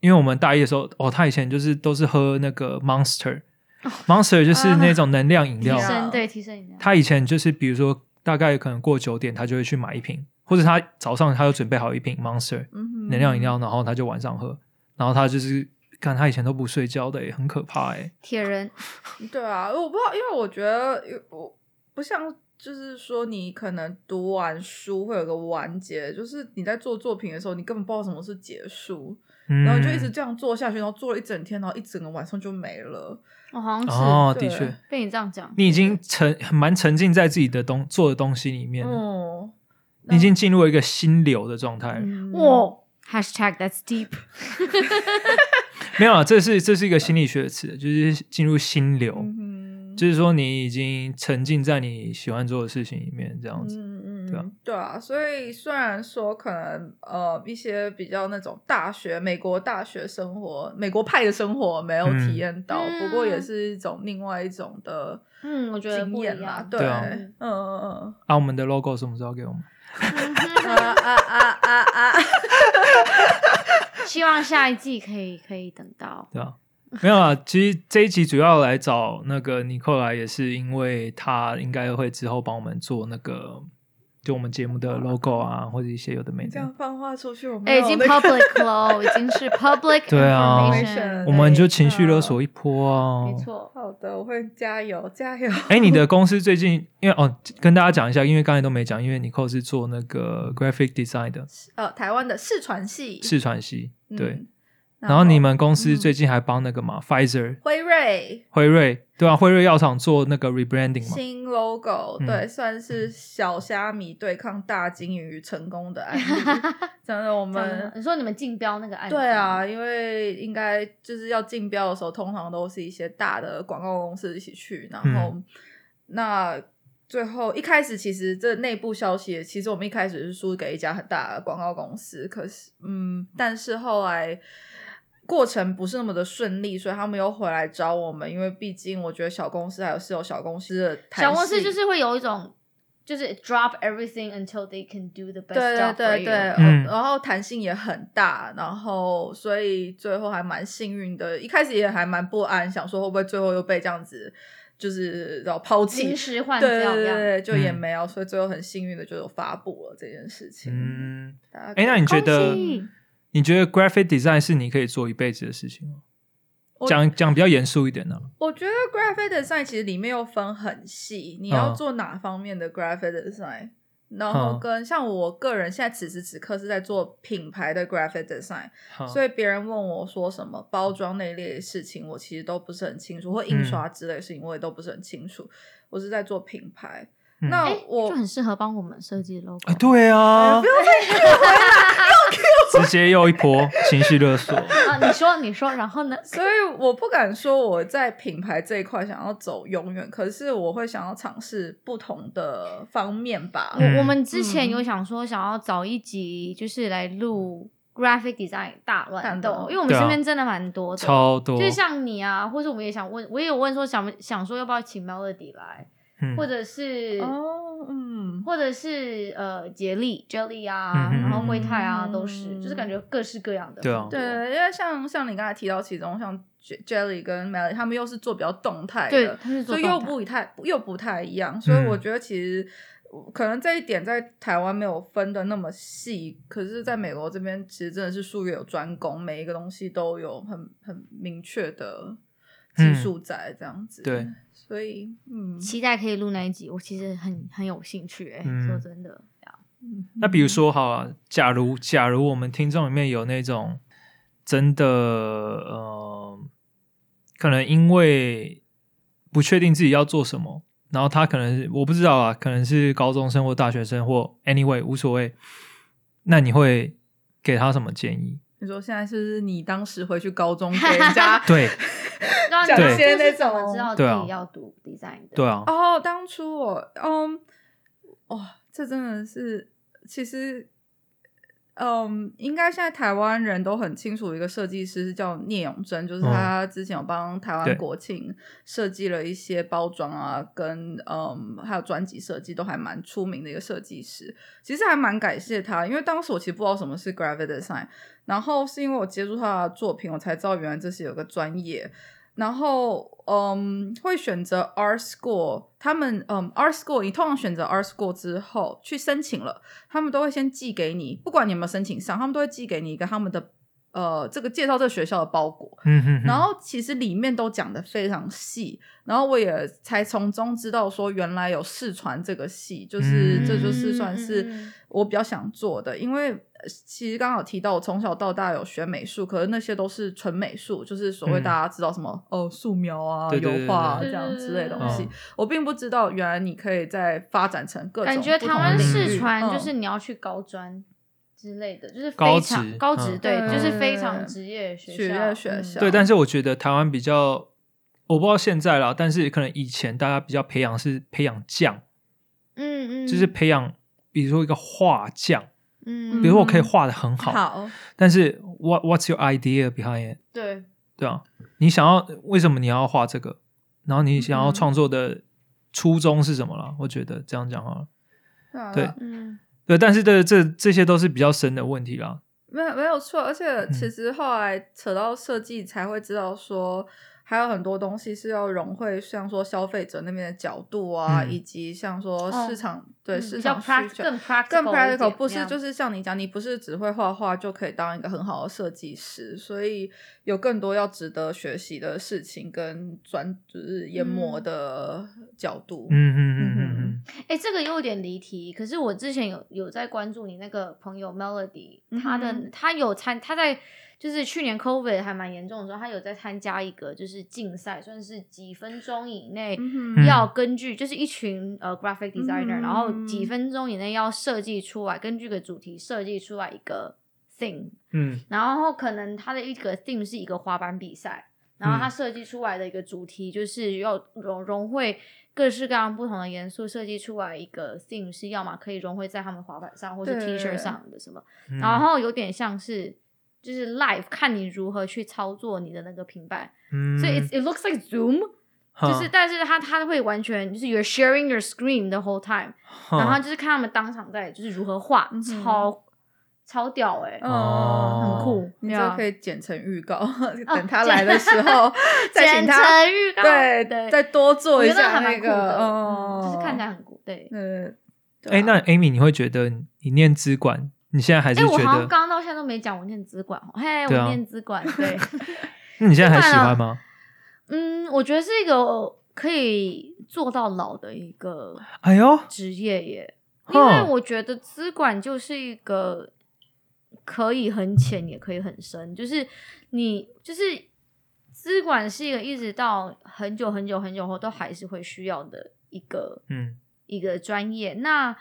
因为我们大一的时候，哦，他以前就是都是喝那个 Monster，Monster 就是那种能量饮料。提，啊升对提升饮料，他以前就是比如说大概可能过九点，他就会去买一瓶，或者他早上他就准备好一瓶 Monster 嗯能量饮料，然后他就晚上喝，然后他就是看他以前都不睡觉的也，很可怕哎。铁人。对啊，我不知道，因为我觉得我不像，就是说你可能读完书会有个完结，就是你在做作品的时候，你根本不知道什么是结束，嗯，然后就一直这样做下去，然后做了一整天，然后一整个晚上就没了。我好像是、哦，的确，被你这样讲，你已经沉蛮沉浸在自己的东做的东西里面你已经进入了一个心流的状态了。嗯哇，#hashtag that's deep，没有啊，这是这是一个心理学的词，就是进入心流。嗯就是说，你已经沉浸在你喜欢做的事情里面，这样子。对啊对啊，所以虽然说可能呃一些比较那种大学美国大学生活、美国派的生活没有嗯。体验到，嗯不过也是一种另外一种的嗯，我觉得经不一验啦样，，对，啊。嗯。嗯嗯，啊，我们的 logo 什么时候给我们？啊啊啊啊啊！希望下一季可以可以等到，对啊，没有啊。其实这一集主要来找那个尼克来，也是因为他应该会之后帮我们做那个，就我们节目的 logo 啊，或者一些有的没的这样。放话出去，我们哎，已经 public 了，已经是 public 对啊 information，我们就情嗯绪勒索一波啊！没。错，好的，我会加油加油。哎，你的公司最近因为哦，跟大家讲一下，因为刚才都没讲，因为尼寇是做那个 graphic design 的呃，台湾的视传系，视传系，嗯对。然后你们公司最近还帮那个嘛、Pfizer 辉瑞辉瑞对啊，辉瑞药厂做那个 rebranding 嘛，新 logo，、嗯对，算是小虾米对抗大金鱼成功的案例。真的，我们你说你们竞标那个案例，对啊，，因为应该就是要竞标的时候，通常都是一些大的广告公司一起去，然后、嗯那最后一开始其实这内部消息，其实我们一开始是输给一家很大的广告公司，可是嗯，但是后来。过程不是那么的顺利，所以他们又回来找我们，因为毕竟我觉得小公司还有是有小公司的弹小公司性就是会有一种。就是 drop everything until they can do the best 对对对对，嗯然后弹性也很大，然后所以最后还蛮幸运的。一开始也还蛮不安，想说会不会最后又被这样子就是要抛弃临，时换对掉。对对对，就也嗯没有，所以最后很幸运的就有发布了这件事情。嗯，大家可哎，以那你觉得你觉得 graphic design 是你可以做一辈子的事情吗？讲讲比较严肃一点呢、我觉得 graphic design 其实里面又分很细，你要嗯。做哪方面的 graphic design，、然后嗯。跟像我个人现在此时此刻是在做品牌的 graphic design，、好所以别人问我说什么包装那一类的事情，我其实都不是很清楚，或印刷之类的事情我也都不是很清楚。我是在做品牌，嗯。那哎，我就很适合帮我们设计 logo。啊，对啊，不要再 直接又一波情绪勒索。啊，你说你说，然后呢？所以我不敢说我在品牌这一块想要走永远，可是我会想要尝试不同的方面吧。嗯我我们之前嗯有想说，想要找一集就是来录 graphic design 大乱斗，因为我们身边真的蛮多的，超多，就像你啊，或者我们也想问，我也有问说想不想说要不要请 Melody 来，嗯或者是哦，嗯，或者是呃杰力 Jelly 啊，嗯然后灰太啊，嗯都是，就是感觉各式各样的对啊。对，因为像像你刚才提到其中像 Jelly 跟 Melly，他们又是做比较动态的，对他是做所以又不太又不太一样，所以嗯我觉得其实。可能这一点在台湾没有分的那么细，可是在美国这边其实真的是术业有专攻，每一个东西都有很很明确的技术在这样子。对，所以嗯，期待可以录那一集，我其实很很有兴趣哎、嗯。说真的，这样。嗯。那比如说，好啊，假如假如我们听众里面有那种真的呃，可能因为不确定自己要做什么，然后他可能是我不知道啊，可能是高中生或大学生或 anyway 无所谓，那你会给他什么建议？你说现在是不是你当时回去高中给人家对 让讲你一些那怎么种知道自己要读 design 的？对啊，哦，当初我，嗯，哇，这真的是，其实，嗯，应该现在台湾人都很清楚，一个设计师是叫聂永贞，就是嗯他之前有帮台对湾国庆设计了一些包装啊，跟嗯还有专辑设计都还蛮出名的一个设计师。其实还蛮感谢他，因为当时我其实不知道什么是 graphic design，然后是因为我接触他的作品，我才知道原来这是有个专业。然后，嗯，会选择 R score，他们，嗯，R score，你通常选择 R score 之后去申请了，他们都会先寄给你，不管你有没有申请上，他们都会寄给你一个他们的，呃，这个介绍这个学校的包裹。嗯哼哼，然后其实里面都讲的非常细，然后我也才从中知道说原来有视传这个戏，就是、嗯这就是算是我比较想做的，因为呃其实刚好提到我从小到大有学美术，可是那些都是纯美术，就是所谓嗯。大家知道什么、哦素描啊、对对对油画啊这样之类的东西嗯，我并不知道原来你可以再发展成各种感觉台湾领域视传嗯。就是你要去高专之类的，就是高非常职高职，嗯对，就是非常职业学职校，业学校对，但是我觉得台湾比较，我不知道现在啦，但是可能以前大家比较培养是培养匠，嗯嗯，就是培养，比如说一个画匠，嗯，比如说我可以画的很好，好，但是 what what's your idea behind it？对，对啊，你想要为什么你要画这个？然后你想要嗯创作的初衷是什么了？我觉得这样讲好了。对嗯对，但是这这这些都是比较深的问题啦。没有没有错，而且嗯其实后来扯到设计，才会知道说，还有很多东西是要融会，像说消费者那边的角度啊，嗯以及像说哦市场、对嗯市场需求。更 practical 更 practical 不是就是像你讲，你不是只会画画就可以当一个很好的设计师，所以有更多要值得学习的事情跟专就是研磨嗯的角度。嗯嗯嗯嗯嗯，哎、这个有点离题。可是我之前有有在关注你那个朋友 Melody，他的、嗯他有参他在就是去年 COVID 还蛮严重的时候，他有在参加一个就是竞赛，算是几分钟以内要根据就是一群呃 graphic designer，、嗯然后几分钟以内要设计出来，根据个主题设计出来一个 thing，嗯。然后可能他的一个 theme 是一个滑板比赛，然后他嗯。设计出来的一个主题就是要融融汇各式各样不同的元素，设计出来一个 theme 是要么可以融汇在他们滑板上，或是 T 恤上的什么，嗯。然后有点像是就是 live 看你如何去操作你的那个平板，嗯。所以 it it looks like Zoom，就是但是他他会完全就是 you're sharing your screen the whole time，然后就是看他们当场在就是如何画，嗯超超屌哎、哦很酷这可以剪成预告，等他来的时候再请简他称预告，对对，再多做一下还蛮酷的，个，嗯哦，就是看起来很酷，对。呃，哎、那 Amy，你会觉得你念资管，你现在还是哎、我觉得？好像刚刚到现在都没讲我念资管哦，嘿，我念资管，对 那你现在还喜欢吗？嗯，我觉得是一个可以做到老的一个哎呦，职业耶，因为我觉得资管就是一个可以很浅也可以很深，就是你就是资管是一个一直到很久很久很久后都还是会需要的一个嗯一个专业。那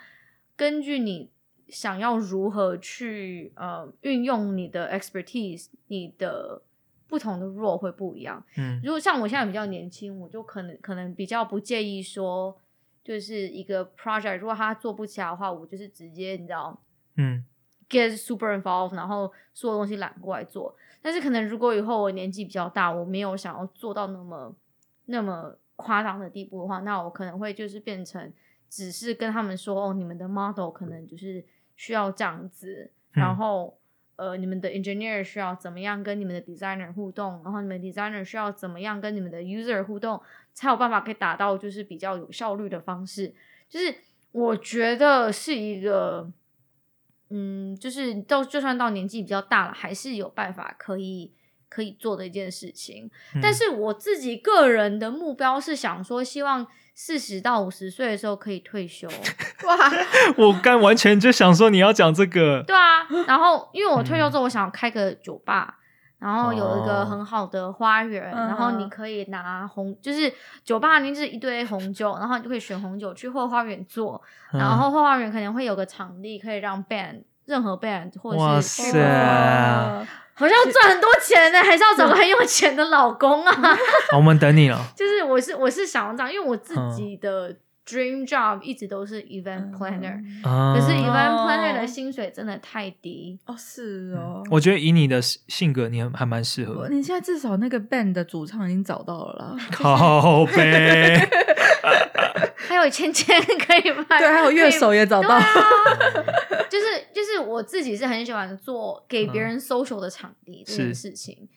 根据你想要如何去呃运用你的 expertise，你的不同的 role 会不一样。嗯如果像我现在比较年轻，我就可能可能比较不介意说，就是一个 project 如果他做不起来的话，我就是直接你知道嗯 get super involved，然后所有东西揽过来做。但是可能如果以后我年纪比较大，我没有想要做到那么那么夸张的地步的话，那我可能会就是变成只是跟他们说哦，你们的 model 可能就是需要这样子，嗯然后。呃，你们的 engineer 需要怎么样跟你们的 designer 互动，然后你们 designer 需要怎么样跟你们的 user 互动，才有办法可以达到就是比较有效率的方式。就是我觉得是一个，嗯，就是到就算到年纪比较大了，还是有办法可以可以做的一件事情。嗯但是我自己个人的目标是想说，希望四十到五十岁的时候可以退休。哇，我刚完全就想说你要讲这个，对啊，然后因为我退休嗯之后，我想开个酒吧。然后有一个哦。很好的花园，嗯然后你可以拿红，就是酒吧里面就是一堆红酒，然后你就可以选红酒去后花园做，嗯然后后花园可能会有个场地可以让 band 任何 band 或者是塞哇 好像赚很多钱呢，还是要找个很有钱的老公啊？好我们等你了。就是我是我是想要这样，因为我自嗯。己的 dream job 一直都是 event planner，、啊可是嗯 event planner 哦的薪水真的太低。哦，是哦，我觉得以你的性格，你很还蛮适合。你现在至少那个 band 的主唱已经找到了啦，靠背，还有芊芊可以卖，对，还有乐手也找到，啊，就是就是我自己是很喜欢做给别人 social 的场地这件事情，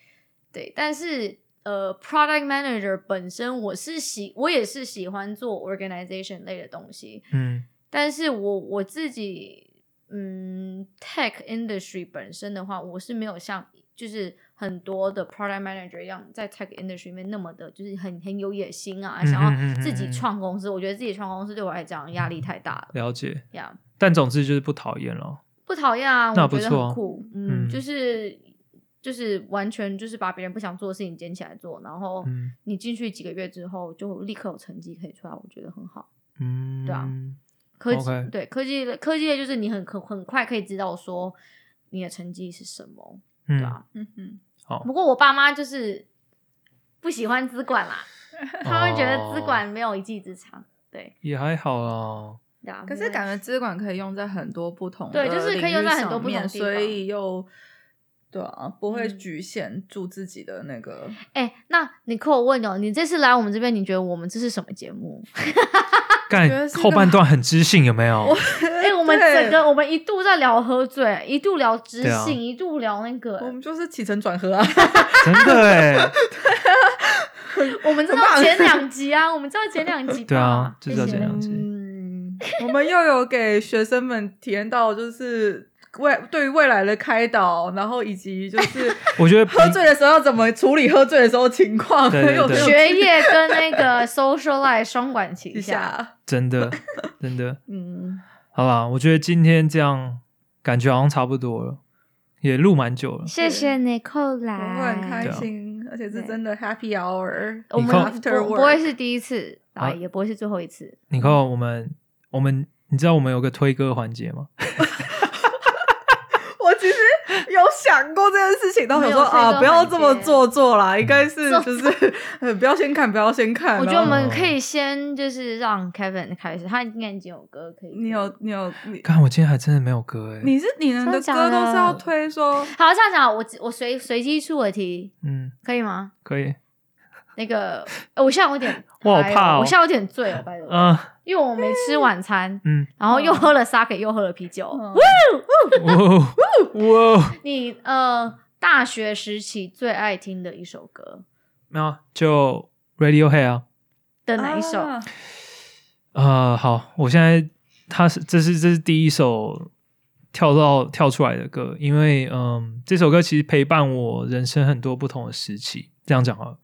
对，但是呃，product manager 本身我是喜我也是喜欢做 organization 类的东西，嗯但是我我自己嗯 tech industry 本身的话，我是没有像就是很多的 product manager 一样在 tech industry 里面那么的，就是很很有野心啊，嗯想要自己嗯创公司。我觉得自己创公司对我来讲压力太大了了解。呀。但总之就是不讨厌了。不讨厌啊，那我觉得不错很酷，嗯，嗯就是就是完全就是把别人不想做的事情捡起来做，然后嗯你进去几个月之后就立刻有成绩可以出来，我觉得很好。嗯，对啊科技对科技类科技类就是你很很很快可以知道说你的成绩是什么，嗯对啊。嗯哼，好不过我爸妈就是不喜欢资管啦，他们觉得资管没有一技之长，对，也还好啦。对啊。可是感觉资管可以用在很多不同的对就是可以用在很多不同地方所以又对啊，不会嗯局限住自己的那个。哎、那你可我问哦，你这次来我们这边，你觉得我们这是什么节目？干觉后半段很知性，有没有？哎、我们整个我们一度在聊喝醉，一度聊知性，一度聊那个，我们就是起承转合啊，真的哎，我们知道前两集啊，我们知道前两集吧，对啊就知道谢谢前两集嗯，我们又有给学生们体验到，就是未对于未来的开导，然后以及就是 我觉得喝醉的时候要怎么处理喝醉的时候情况，对对很有 对。学业跟那个 social life 双管齐下。真的真的，嗯，好吧，我觉得今天这样感觉好像差不多了，也录蛮久了。谢谢 Nicole 我来，很开心，而且是真的 happy hour，我们 after 不会是第一次，啊，啊也不会是最后一次。你看我们我们，你知道我们有个推歌环节吗？有想过这件事情，但我想说啊，不要这么做作啦，应该是就是 呃，不要先看，不要先看。我觉得我们可以先就是让 Kevin 开始，他应该已经有歌可以。你有你有你看我今天还真的没有歌哎。你是你们的歌都是要推说好，这样讲，我我随随机出个题，嗯，可以吗？可以。那个，呃我现在有点 我好怕哦我现在有点醉了，拜托，嗯因为我没吃晚餐，嗯，然后又喝了 sake，又喝了啤酒。嗯 哇哇，你呃，大学时期最爱听的一首歌没有就 Radiohead 啊。的哪一首？啊呃，好，我现在它是这是这是第一首跳到跳出来的歌，因为嗯，这首歌其实陪伴我人生很多不同的时期，这样讲好了。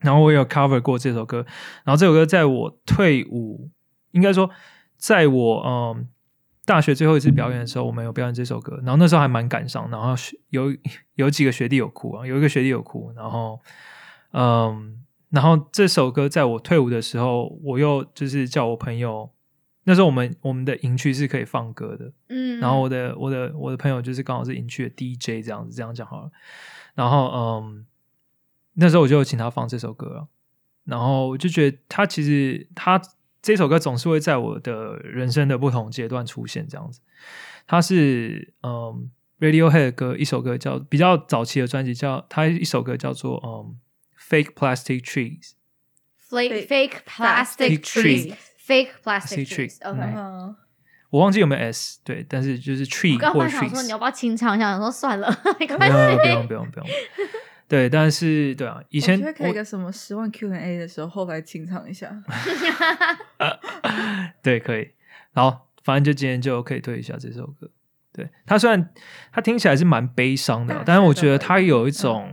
然后我有 cover 过这首歌，然后这首歌在我退伍，应该说在我嗯大学最后一次表演的时候，我们有表演这首歌，然后那时候还蛮感伤，然后有 有几个学弟有哭啊，有一个学弟有哭，然后嗯。然后这首歌在我退伍的时候，我又就是叫我朋友，那时候我们我们的营区是可以放歌的，嗯，然后我的我的我的朋友就是刚好是营区的 DJ 这样子，这样讲好了。然后嗯，那时候我就有请他放这首歌了，然后我就觉得他其实他这首歌总是会在我的人生的不同阶段出现这样子。他是嗯 Radiohead 的歌，一首歌叫比较早期的专辑叫他一首歌叫做嗯 Fake Plastic Trees。fake Fake fake plastic plastic tree trees，fake plastic 嗯我忘记有没有 S，对，但是就是 tree 我刚或刚想说你 trees，要不要清唱一下，我说算了，没不关用不。用不用不用，对，但是对啊，以以前我觉得可以一个什么十万 Q&A 的时候，后来清唱一下。对可以，然后反正就今天就可以推一下这首歌。对它虽然它听起来是蛮悲伤的，但是我觉得学的它有一种、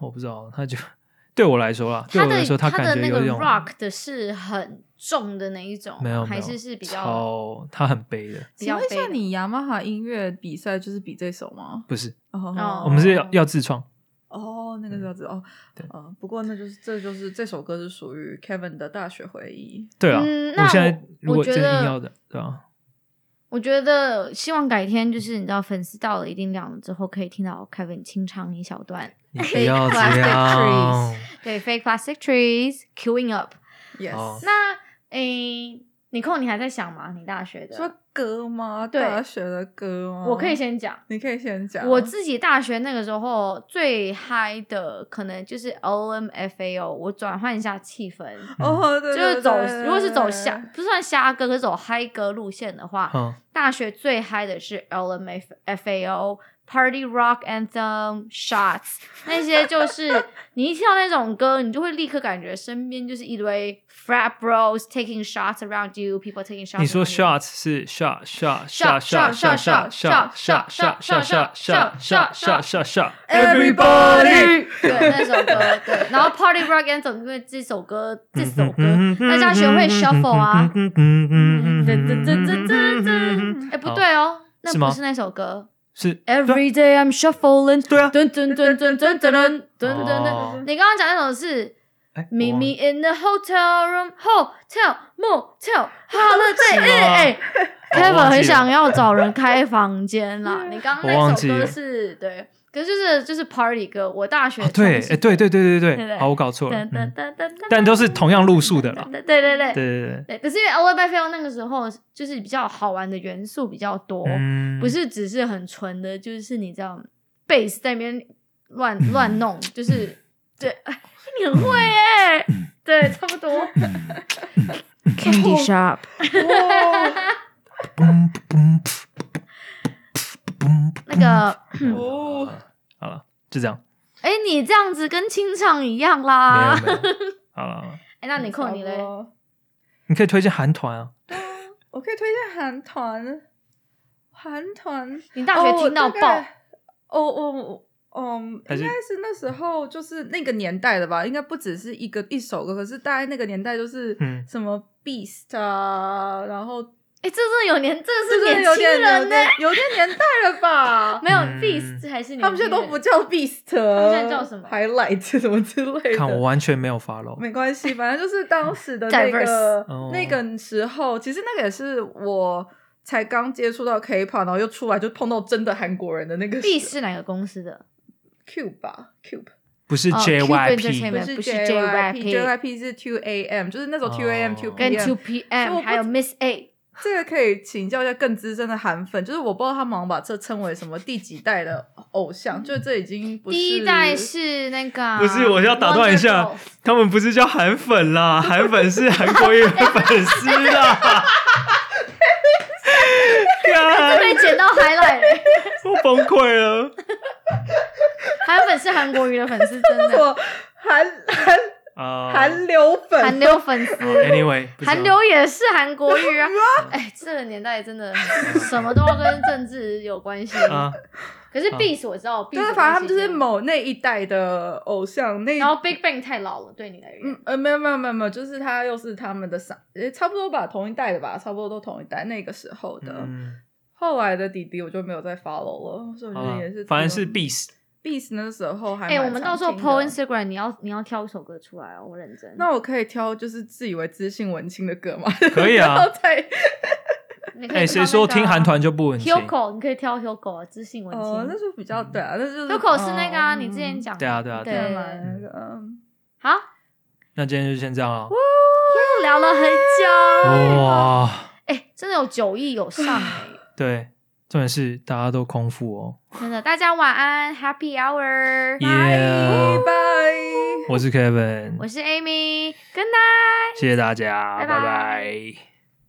我不知道，它就对我来说啦，对他的我来说，他感的那个觉有一种 rock 的是很重的那一种，没有还是是比较超它很悲的，比请问一下，你雅马哈音乐比赛就是比这首吗？不是，哦我们是要要自创，哦，那个叫做哦，对呃，不过那就是这就是这首歌是属于 Kevin 的大学回忆。对啊，嗯那我现在我如果真的我觉得硬要的，对啊，我觉得希望改天就是你知道粉丝到了一定量了之后，可以听到 Kevin 清唱一小段。你不要这 Plastic 样 trees，对，fake plastic trees queuing up。Yes，、哦那诶，你空，你还在想吗？你大学的？说歌吗？对大学的歌吗？我可以，先讲。你可以先讲。我自己大学那个时候最嗨的，可能就是 LMFAO，我转换一下气氛，哦，对就是走，如果是走对瞎，不算瞎歌，可是走嗨歌路线的话，嗯，大学最嗨的是 LMFAO。Party Rock Anthem Shots 那些就是你一听到那种歌，你就会立刻感觉身边就是一堆 frat bros taking shots around you，people taking shots。你说 shots 是 shot shot shot shot shot shot shot shot shot shot shot shot shot shot shot shot shot shot Everybody 对那首歌，对，然后 Party Rock Anthem 因为这首歌这首歌嗯大家学会 shuffle 啊，嗯嗯嗯噔噔噔噔噔噔，哎不对哦，那不是那首歌。是 Every day I'm shuffling，对啊噔噔噔噔噔噔噔噔噔哦噔。你刚刚讲那首是哎 Meet 我 me in the hotel room, hotel, motel, holiday。哎哎，Kevin 很想要找人开房间啦。你刚刚那首歌是对，可是就是就是 Party 歌，我大学哦对，对对对对对对对，好，我搞错了，但都是同样路数的啦，对对对对。对对对，对。可是因为 l b f a 那个时候就是比较好玩的元素比较多，嗯。不是只是很纯的，就是你知道，bass 在那边乱乱弄，就是 对，哎，你很会哎，对，差不多。Candy Shop，那个，就这样，哎，你这样子跟清唱一样没啦。有没有，好了，好了 哎，那你扣你嘞？你可以推荐韩团啊，我可以推荐韩团，韩团。你大学听到爆，哦，哦哦嗯，应该是是那时候就是那个年代的吧，应该不只是一个一首歌，可是大概那个年代就是嗯。什么 Beast 啊，然后哎，这是有年，这是年轻人呢。点有点年代了吧？没有嗯 Beast 还是他们现在都不叫 Beast，他们现在叫什么？Highlight 什么之类的。看我完全没有 follow，没关系，反正就是当时的那个 哦那个时候，其实那个也是我才刚接触到 K-pop，然后又出来就碰到真的韩国人的那个 Beast 是哪个公司的？Cube 吧，Cube 不是哦，Cube JYP，Entertainment 不是 JYP，JYP 是 Two AM，就是那种 Two AM 哦 Two 跟我 PM 不还有 Miss A，这个可以请教一下更资深的韩粉，就是我不知道他们好像把这称为什么第几代的偶像，就这已经不是第一代是那个啊，不是我要打断一下他们不是叫韩粉啦，韩粉是韩国瑜的粉丝啦。干被捡到 highlight，了 我崩溃了。韩粉是韩国瑜的粉丝，真的 我韩韩啊韩流粉，韩流粉韩流也是韩国语啊！哎，这个年代真的什么都要跟政治有关系。啊，可是啊 Beast 我知道，Beast 就是反正他们就是某那一代的偶像，那然后 Big Bang 太老了，对你来嗯言。呃没有没有没有没有，就是他又是他们的上，诶差不多吧，同一代的吧，差不多都同一代那个时候的。嗯，后来的弟弟我就没有再 follow 了，所以我觉得也是，反正是 Beast。Beast 那时候还哎，蛮我们到时候 PO Instagram，你要你要挑一首歌出来哦，我认真。那我可以挑就是自以为知性文青的歌吗？可以啊然后再哎，你可以挑谁说听韩团就不文青？Hyuko，你可以挑 Hyuko 啊，知性文哦，那青。就比较对啊，那就是 Hyuko 是那个啊，嗯你之前讲的。对啊对啊对对啊那个嗯好，那今天就先这样了。聊了很久。哇，哎，真的有九亿有上哎，对，重点是大家都空腹哦。真的，大家晚安，Happy Hour，Yeah，拜。我是 Kevin，我是 Amy，Good night。谢谢大家，拜拜拜拜